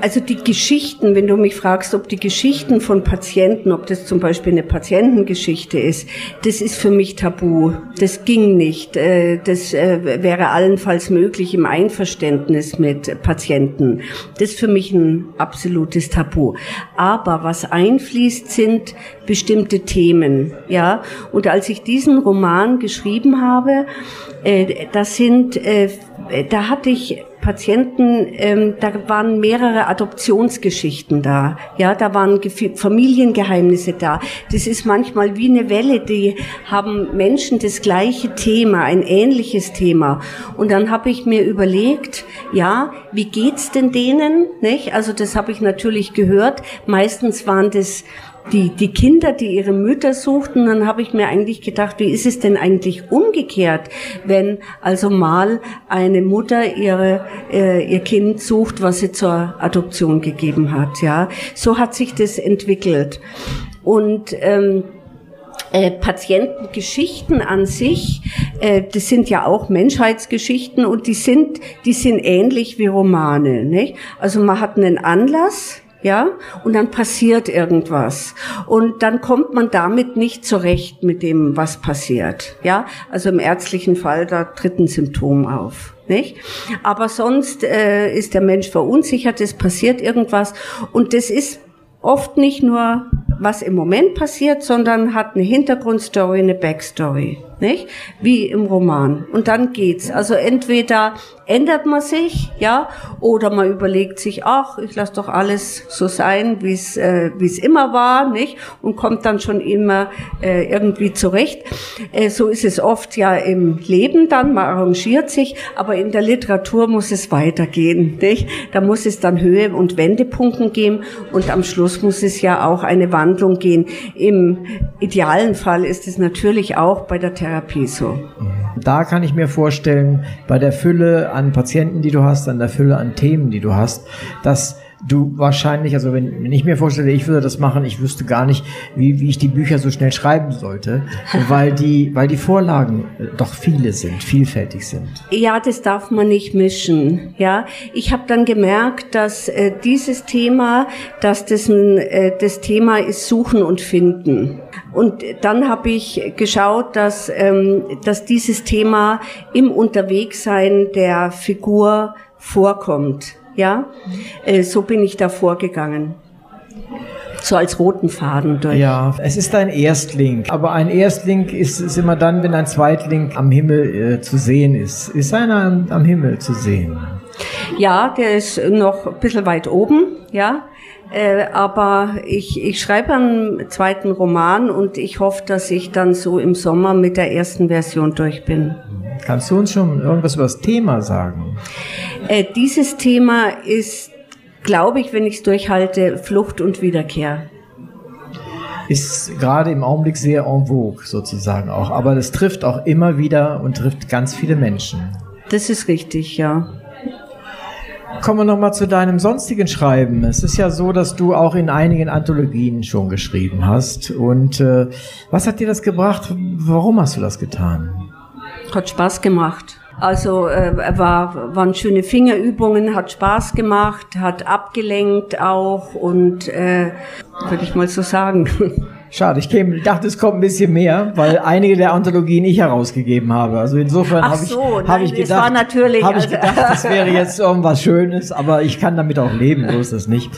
Also die Geschichten, wenn du mich fragst, ob die Geschichten von Patienten, ob das zum Beispiel eine Patientengeschichte ist, das ist für mich tabu. Das ging nicht. Äh, das äh, wäre allenfalls möglich im Einverständnis mit Patienten. Das ist für mich ein absolutes Tabu. Aber was einfließt, sind bestimmte Themen, ja. Und als ich diesen Roman geschrieben habe, äh, das sind, da hatte ich Patienten, ähm, da waren mehrere Adoptionsgeschichten da. Ja, da waren Familiengeheimnisse da. Das ist manchmal wie eine Welle, die haben Menschen das gleiche Thema, ein ähnliches Thema. Und dann habe ich mir überlegt, ja, wie geht's denn denen? Nicht? Also das habe ich natürlich gehört. Meistens waren das die, die Kinder, die ihre Mütter suchten, dann habe ich mir eigentlich gedacht, wie ist es denn eigentlich umgekehrt, wenn also mal eine Mutter ihre, äh, ihr Kind sucht, was sie zur Adoption gegeben hat, ja. So hat sich das entwickelt. Und, ähm, äh, Patientengeschichten an sich, äh, das sind ja auch Menschheitsgeschichten und die sind, die sind ähnlich wie Romane. Nicht? Also man hat einen Anlass, ja, und dann passiert irgendwas. Und dann kommt man damit nicht zurecht mit dem, was passiert, ja. Also im ärztlichen Fall, da tritt ein Symptom auf, nicht? Aber sonst äh, ist der Mensch verunsichert, es passiert irgendwas und das ist oft nicht nur, was im Moment passiert, sondern hat eine Hintergrundstory, eine Backstory, nicht? Wie im Roman. Und dann geht's. Also entweder ändert man sich, ja, oder man überlegt sich, ach, ich lasse doch alles so sein, wie es äh, wie es immer war, nicht, und kommt dann schon immer äh, irgendwie zurecht. Äh, so ist es oft ja im Leben dann, man arrangiert sich, aber in der Literatur muss es weitergehen, nicht? Da muss es dann Höhe und Wendepunkten geben und am Schluss muss es ja auch eine Wandlung gehen. Im idealen Fall ist es natürlich auch bei der Therapie so. Da kann ich mir vorstellen, bei der Fülle an Patienten, die du hast, an der Fülle an Themen, die du hast, dass du wahrscheinlich, also wenn, wenn ich mir vorstelle, ich würde das machen, ich wüsste gar nicht, wie, wie ich die Bücher so schnell schreiben sollte, weil die, weil die Vorlagen äh, doch viele sind, vielfältig sind. Ja, das darf man nicht mischen. Ja, ich habe dann gemerkt, dass äh, dieses Thema, dass das äh, das Thema ist Suchen und Finden. Und dann habe ich geschaut, dass, ähm, dass dieses Thema im Unterwegssein der Figur vorkommt. Ja, äh, so bin ich da vorgegangen. So als roten Faden durch. Ja, es ist ein Erstling. Aber ein Erstling ist, ist immer dann, wenn ein Zweitling am Himmel äh, zu sehen ist. Ist einer am, am Himmel zu sehen? Ja, der ist noch ein bisschen weit oben, ja. Äh, aber ich, ich schreibe einen zweiten Roman und ich hoffe, dass ich dann so im Sommer mit der ersten Version durch bin. Kannst du uns schon irgendwas über das Thema sagen? Äh, dieses Thema ist, glaube ich, wenn ich es durchhalte, Flucht und Wiederkehr. Ist gerade im Augenblick sehr en vogue sozusagen auch. Aber das trifft auch immer wieder und trifft ganz viele Menschen. Das ist richtig, ja. Kommen wir nochmal zu deinem sonstigen Schreiben. Es ist ja so, dass du auch in einigen Anthologien schon geschrieben hast. Und äh, was hat dir das gebracht? Warum hast du das getan? Hat Spaß gemacht. Also äh, war, waren schöne Fingerübungen, hat Spaß gemacht, hat abgelenkt auch und äh, würde ich mal so sagen. Schade, ich käme, dachte, es kommt ein bisschen mehr, weil einige der Anthologien ich herausgegeben habe. Also insofern habe ich, so, hab ich gedacht, war natürlich, habe ich also- gedacht, das wäre jetzt irgendwas Schönes, aber ich kann damit auch leben, so ist es nicht.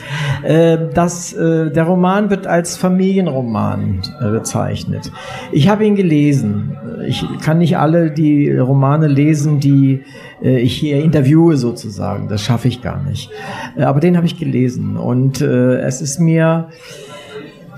Äh, das, äh, der Roman wird als Familienroman äh, bezeichnet. Ich habe ihn gelesen. Ich kann nicht alle die Romane lesen, die äh, ich hier interviewe sozusagen. Das schaffe ich gar nicht. Äh, aber den habe ich gelesen und es ist mir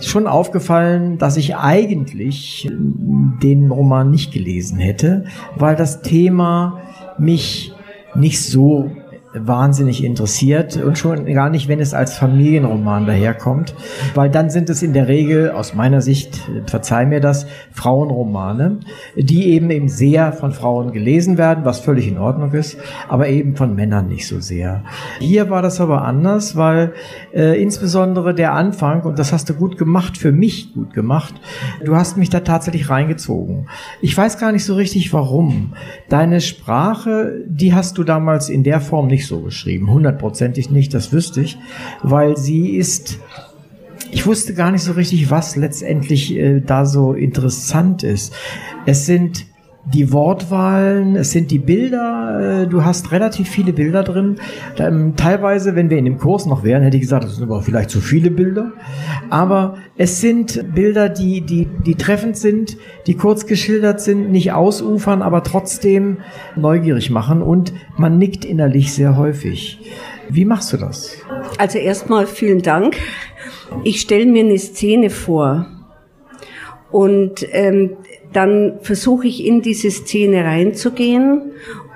schon aufgefallen, dass ich eigentlich den Roman nicht gelesen hätte, weil das Thema mich nicht so wahnsinnig interessiert und schon gar nicht, wenn es als Familienroman daherkommt, weil dann sind es in der Regel, aus meiner Sicht, verzeih mir das, Frauenromane, die eben eben sehr von Frauen gelesen werden, was völlig in Ordnung ist, aber eben von Männern nicht so sehr. Hier war das aber anders, weil äh, insbesondere der Anfang, und das hast du gut gemacht, für mich gut gemacht, du hast mich da tatsächlich reingezogen. Ich weiß gar nicht so richtig warum. Deine Sprache, die hast du damals in der Form nicht so geschrieben, hundertprozentig nicht, das wüsste ich, weil sie ist ich wusste gar nicht so richtig, was letztendlich äh, da so interessant ist. Es sind die Wortwahlen, es sind die Bilder, äh, du hast relativ viele Bilder drin. Ähm, teilweise, wenn wir in dem Kurs noch wären, hätte ich gesagt, das sind aber vielleicht zu viele Bilder. Aber es sind Bilder, die, die, die treffend sind, die kurz geschildert sind, nicht ausufern, aber trotzdem neugierig machen und man nickt innerlich sehr häufig. Wie machst du das? Also erstmal vielen Dank. Ich stelle mir eine Szene vor und ähm, dann versuche ich in diese Szene reinzugehen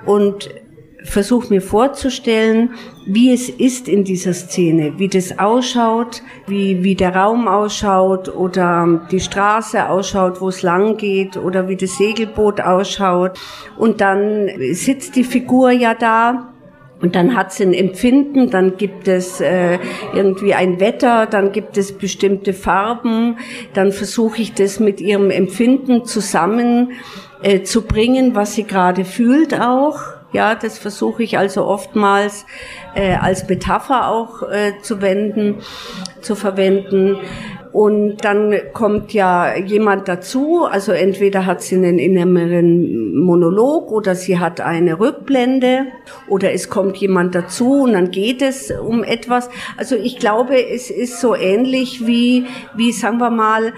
und versuche mir vorzustellen, wie es ist in dieser Szene, wie das ausschaut, wie, wie der Raum ausschaut oder die Straße ausschaut, wo es lang geht oder wie das Segelboot ausschaut. Und dann sitzt die Figur ja da und dann hat sie ein Empfinden, dann gibt es äh, irgendwie ein Wetter, dann gibt es bestimmte Farben, dann versuche ich das mit ihrem Empfinden zusammen äh, zu bringen, was sie gerade fühlt auch. Ja, das versuche ich also oftmals äh, als Metapher auch äh, zu wenden, zu verwenden. Und dann kommt ja jemand dazu, also entweder hat sie einen inneren Monolog oder sie hat eine Rückblende oder es kommt jemand dazu und dann geht es um etwas. Also ich glaube, es ist so ähnlich wie, wie sagen wir mal,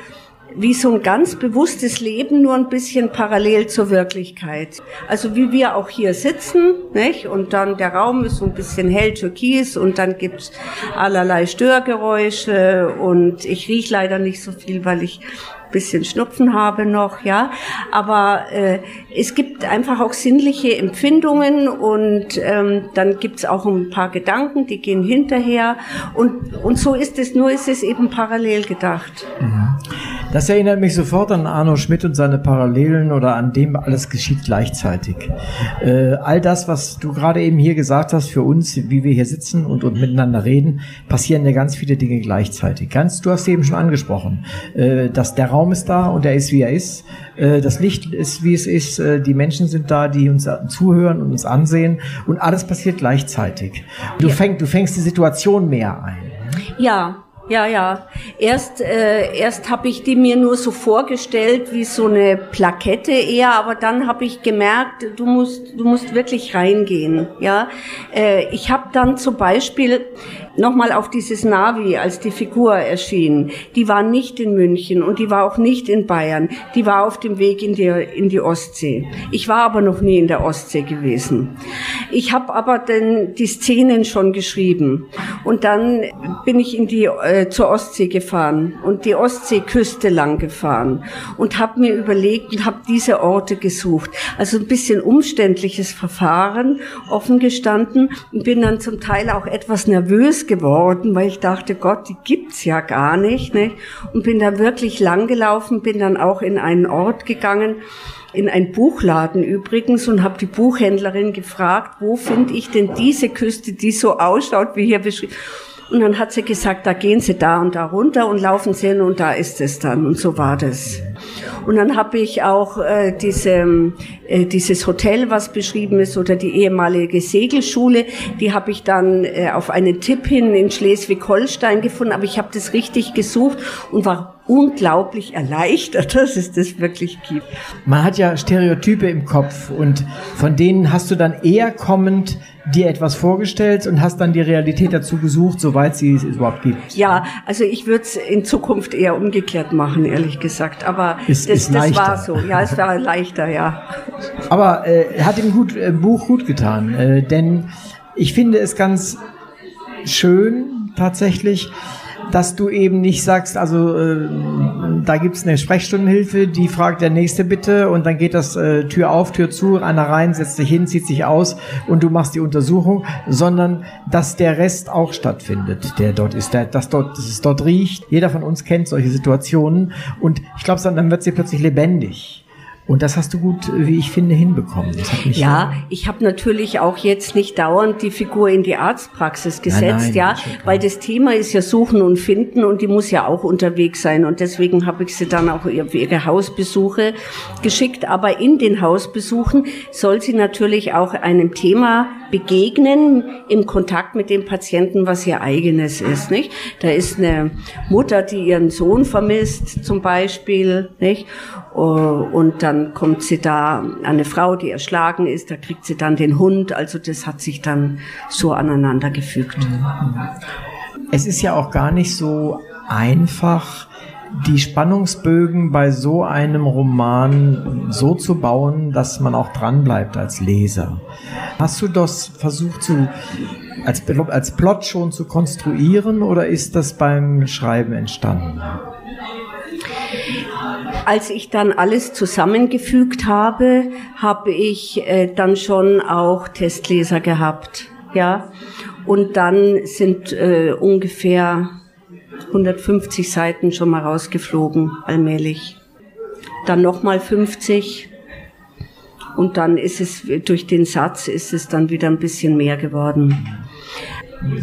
wie so ein ganz bewusstes Leben, nur ein bisschen parallel zur Wirklichkeit. Also wie wir auch hier sitzen, nicht? Und dann der Raum ist so ein bisschen hell türkis und dann gibt's allerlei Störgeräusche und ich riech leider nicht so viel, weil ich bisschen Schnupfen habe noch, ja. Aber äh, es gibt einfach auch sinnliche Empfindungen und ähm, dann gibt's auch ein paar Gedanken, die gehen hinterher und, und so ist es, nur ist es eben parallel gedacht. Das erinnert mich sofort an Arno Schmidt und seine Parallelen oder an dem alles geschieht gleichzeitig. Äh, all das, was du gerade eben hier gesagt hast, für uns, wie wir hier sitzen und, und miteinander reden, passieren ja ganz viele Dinge gleichzeitig. Ganz, du hast eben schon angesprochen, äh, dass der Raum ist da und er ist, wie er ist. Äh, das Licht ist, wie es ist. Äh, die Menschen sind da, die uns zuhören und uns ansehen und alles passiert gleichzeitig. Du, fängst, du fängst die Situation mehr ein. Ja, ja, ja. Erst, äh, erst habe ich die mir nur so vorgestellt wie so eine Plakette eher, aber dann habe ich gemerkt, du musst, du musst wirklich reingehen. Ja, äh, ich habe dann zum Beispiel nochmal auf dieses Navi, als die Figur erschien. Die war nicht in München und die war auch nicht in Bayern. Die war auf dem Weg in die in die Ostsee. Ich war aber noch nie in der Ostsee gewesen. Ich habe aber den, die Szenen schon geschrieben und dann bin ich in die äh, zur Ostsee gefahren und die Ostseeküste lang gefahren und habe mir überlegt und habe diese Orte gesucht. Also ein bisschen umständliches Verfahren, offen gestanden und bin dann zum Teil auch etwas nervös geworden, weil ich dachte, Gott, die gibt's ja gar nicht, nicht? Und bin da wirklich lang gelaufen, bin dann auch in einen Ort gegangen, in einen Buchladen übrigens und habe die Buchhändlerin gefragt, wo finde ich denn diese Küste, die so ausschaut, wie hier beschrieben. Und dann hat sie gesagt, da gehen Sie da und da runter und laufen Sie hin und da ist es dann. Und so war das. Und dann habe ich auch äh, diese, äh, dieses Hotel, was beschrieben ist, oder die ehemalige Segelschule, die habe ich dann äh, auf einen Tipp hin in Schleswig-Holstein gefunden. Aber ich habe das richtig gesucht und war unglaublich erleichtert, dass es das wirklich gibt. Man hat ja Stereotype im Kopf und von denen hast du dann eher kommend dir etwas vorgestellt und hast dann die Realität dazu gesucht, soweit sie es überhaupt gibt. Ja, also ich würde es in Zukunft eher umgekehrt machen, ehrlich gesagt. Aber Ist- das, ist das war so. Ja, es war leichter, ja. Aber äh, hat dem gut, äh, Buch gut getan, äh, denn ich finde es ganz schön tatsächlich, dass du eben nicht sagst, also äh, da gibt's eine Sprechstundenhilfe, die fragt der Nächste bitte und dann geht das äh, Tür auf, Tür zu, einer rein, setzt sich hin, zieht sich aus und du machst die Untersuchung, sondern dass der Rest auch stattfindet, der dort ist, der, dass, dort, dass es dort riecht. Jeder von uns kennt solche Situationen und ich glaube, dann wird sie plötzlich lebendig. Und das hast du gut, wie ich finde, hinbekommen. Ja, ich habe natürlich auch jetzt nicht dauernd die Figur in die Arztpraxis gesetzt, nein, ja, schon klar. weil das Thema ist ja Suchen und Finden und die muss ja auch unterwegs sein und deswegen habe ich sie dann auch für ihre Hausbesuche geschickt. Aber in den Hausbesuchen soll sie natürlich auch einem Thema begegnen im Kontakt mit dem Patienten, was ihr eigenes ist, nicht? Da ist eine Mutter, die ihren Sohn vermisst, zum Beispiel, nicht? Oh, Und dann kommt sie da, eine Frau, die erschlagen ist, da kriegt sie dann den Hund. Also das hat sich dann so aneinander gefügt. Es ist ja auch gar nicht so einfach, die Spannungsbögen bei so einem Roman so zu bauen, dass man auch dran bleibt als Leser. Hast du das versucht zu als, als Plot schon zu konstruieren oder ist das beim Schreiben entstanden? Als ich dann alles zusammengefügt habe, habe ich äh, dann schon auch Testleser gehabt, ja. Und dann sind äh, ungefähr 150 Seiten schon mal rausgeflogen, allmählich. Dann nochmal 50. Und dann ist es, durch den Satz ist es dann wieder ein bisschen mehr geworden.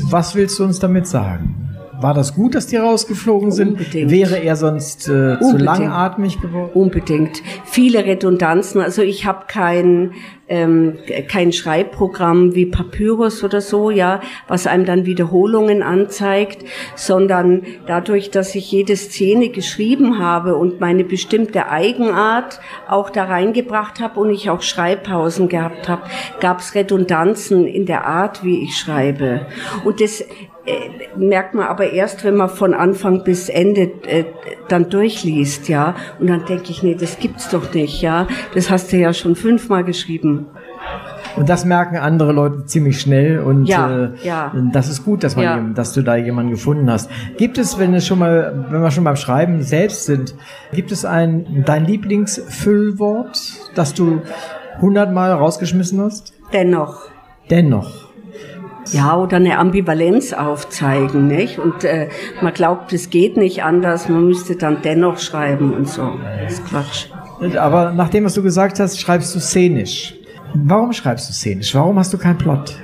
Was willst du uns damit sagen? War das gut, dass die rausgeflogen sind? Unbedingt. Wäre er sonst äh, zu langatmig geworden? Unbedingt. Viele Redundanzen. Also ich habe kein, ähm, kein Schreibprogramm wie Papyrus oder so, ja, was einem dann Wiederholungen anzeigt, sondern dadurch, dass ich jede Szene geschrieben habe und meine bestimmte Eigenart auch da reingebracht habe und ich auch Schreibpausen gehabt habe, gab es Redundanzen in der Art, wie ich schreibe. Und das merkt man aber erst, wenn man von Anfang bis Ende äh, dann durchliest, ja. Und dann denke ich, nee, das gibt's doch nicht, ja. Das hast du ja schon fünfmal geschrieben. Und das merken andere Leute ziemlich schnell und Ja, äh, ja. das ist gut, dass, man, Ja. dass du da jemanden gefunden hast. Gibt es, wenn es schon mal, wenn wir schon beim Schreiben selbst sind, gibt es ein dein Lieblingsfüllwort, das du hundertmal rausgeschmissen hast? Dennoch. Dennoch. Ja, oder eine Ambivalenz aufzeigen, nicht? Und äh, man glaubt, es geht nicht anders, man müsste dann dennoch schreiben und so. Das ist Quatsch. Aber nach dem, was du gesagt hast, schreibst du szenisch. Warum schreibst du szenisch? Warum hast du keinen Plot?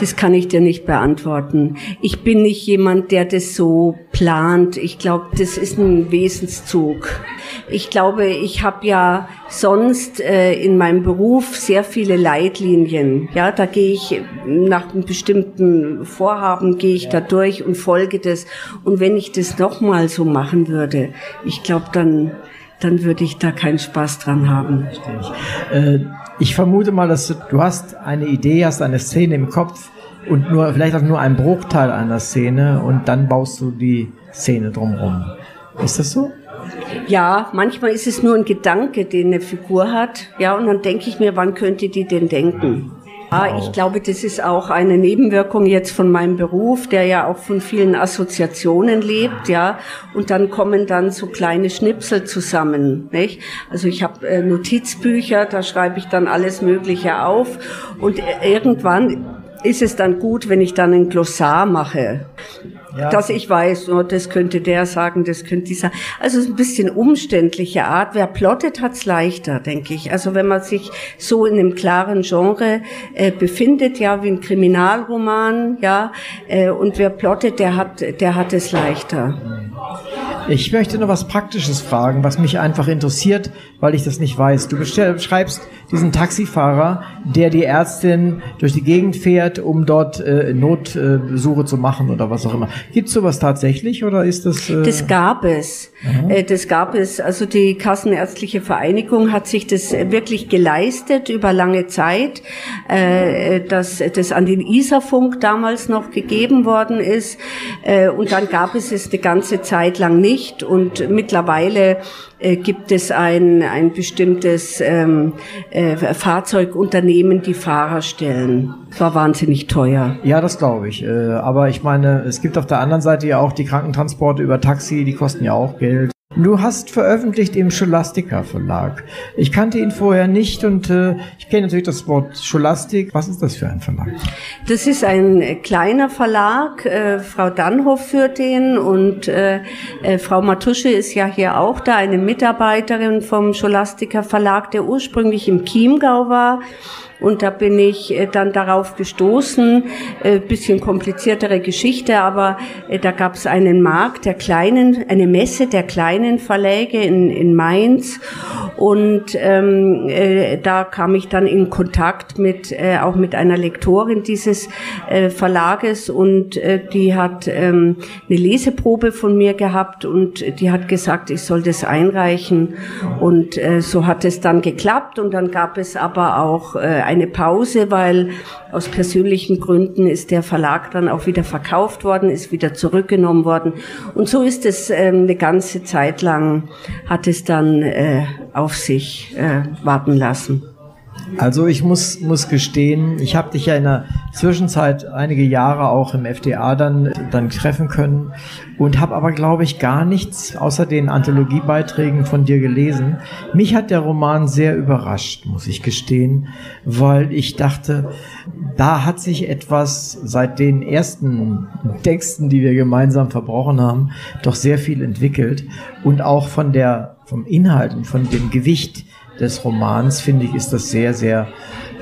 Das kann ich dir nicht beantworten. Ich bin nicht jemand, der das so plant. Ich glaube, das ist ein Wesenszug. Ich glaube, ich habe ja sonst äh, in meinem Beruf sehr viele Leitlinien. Ja, da gehe ich nach einem bestimmten Vorhaben gehe ich da durch und folge das. Und wenn ich das nochmal so machen würde, ich glaube, dann dann würde ich da keinen Spaß dran haben. Äh, ich vermute mal, dass du, du hast eine Idee, hast eine Szene im Kopf und nur vielleicht auch nur einen Bruchteil einer Szene und dann baust du die Szene drumherum. Ist das so? Ja, manchmal ist es nur ein Gedanke, den eine Figur hat. Ja, und dann denke ich mir, wann könnte die denn denken? Ja, ich glaube, das ist auch eine Nebenwirkung jetzt von meinem Beruf, der ja auch von vielen Assoziationen lebt, ja. Und dann kommen dann so kleine Schnipsel zusammen, nicht? Also ich habe äh, Notizbücher, da schreibe ich dann alles Mögliche auf. Und äh, irgendwann ist es dann gut, wenn ich dann ein Glossar mache. Ja. Dass ich weiß, oh, das könnte der sagen, das könnte dieser. Also es ist ein bisschen umständliche Art. Wer plottet, hat's leichter, denke ich. Also wenn man sich so in einem klaren Genre äh, befindet, ja, wie ein Kriminalroman, ja, äh, und wer plottet, der hat, der hat es leichter. Ich möchte noch was Praktisches fragen, was mich einfach interessiert, weil ich das nicht weiß. Du bestell- schreibst diesen Taxifahrer, der die Ärztin durch die Gegend fährt, um dort äh, Notsuche zu machen oder was auch immer. Gibt es sowas tatsächlich oder ist das? Äh das gab es. Äh, das gab es. Also die Kassenärztliche Vereinigung hat sich das wirklich geleistet über lange Zeit, äh, dass das an den Isarfunk damals noch gegeben worden ist. Äh, und dann gab es es eine ganze Zeit lang nicht. Und mittlerweile äh, gibt es ein, ein bestimmtes ähm, äh, Fahrzeugunternehmen, die Fahrer stellen. Das war wahnsinnig teuer. Ja, das glaube ich. Äh, aber ich meine, es gibt auf der anderen Seite ja auch die Krankentransporte über Taxi, die kosten ja auch Geld. Du hast veröffentlicht im Scholastica Verlag. Ich kannte ihn vorher nicht und äh, ich kenne natürlich das Wort Scholastik. Was ist das für ein Verlag? Das ist ein kleiner Verlag. Äh, Frau Dannhoff führt den und äh, äh, Frau Matusche ist ja hier auch da, eine Mitarbeiterin vom Scholastica Verlag, der ursprünglich im Chiemgau war und da bin ich äh, dann darauf gestoßen, äh, bisschen kompliziertere Geschichte, aber äh, da gab es einen Markt der kleinen, eine Messe der kleinen Verläge in, in Mainz. Und ähm, äh, da kam ich dann in Kontakt mit äh, auch mit einer Lektorin dieses äh, Verlages. Und äh, die hat ähm, eine Leseprobe von mir gehabt. Und die hat gesagt, ich soll das einreichen. Und äh, so hat es dann geklappt. Und dann gab es aber auch äh, eine Pause, weil aus persönlichen Gründen ist der Verlag dann auch wieder verkauft worden, ist wieder zurückgenommen worden. Und so ist es ähm, eine ganze Zeit lang, hat es dann äh, auf sich äh, warten lassen. Also ich muss, muss gestehen, ich habe dich ja in der Zwischenzeit einige Jahre auch im FDA dann, dann treffen können und habe aber, glaube ich, gar nichts außer den Anthologiebeiträgen von dir gelesen. Mich hat der Roman sehr überrascht, muss ich gestehen, weil ich dachte, da hat sich etwas seit den ersten Texten, die wir gemeinsam verbrochen haben, doch sehr viel entwickelt und auch von der, vom Inhalt und von dem Gewicht des Romans, finde ich, ist das sehr, sehr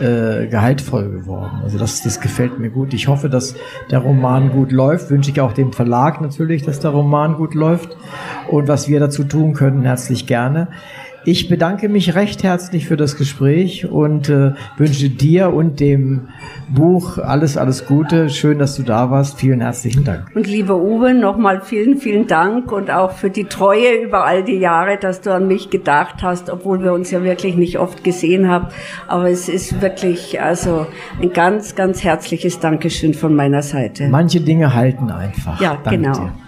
äh, gehaltvoll geworden. Also das, das gefällt mir gut. Ich hoffe, dass der Roman gut läuft. Wünsche ich auch dem Verlag natürlich, dass der Roman gut läuft. Und was wir dazu tun können, herzlich gerne. Ich bedanke mich recht herzlich für das Gespräch und äh, wünsche dir und dem Buch alles, alles Gute. Schön, dass du da warst. Vielen herzlichen Dank. Und lieber Uwe, nochmal vielen, vielen Dank und auch für die Treue über all die Jahre, dass du an mich gedacht hast, obwohl wir uns ja wirklich nicht oft gesehen haben. Aber es ist wirklich also ein ganz, ganz herzliches Dankeschön von meiner Seite. Manche Dinge halten einfach. Ja, Danke genau. Dir.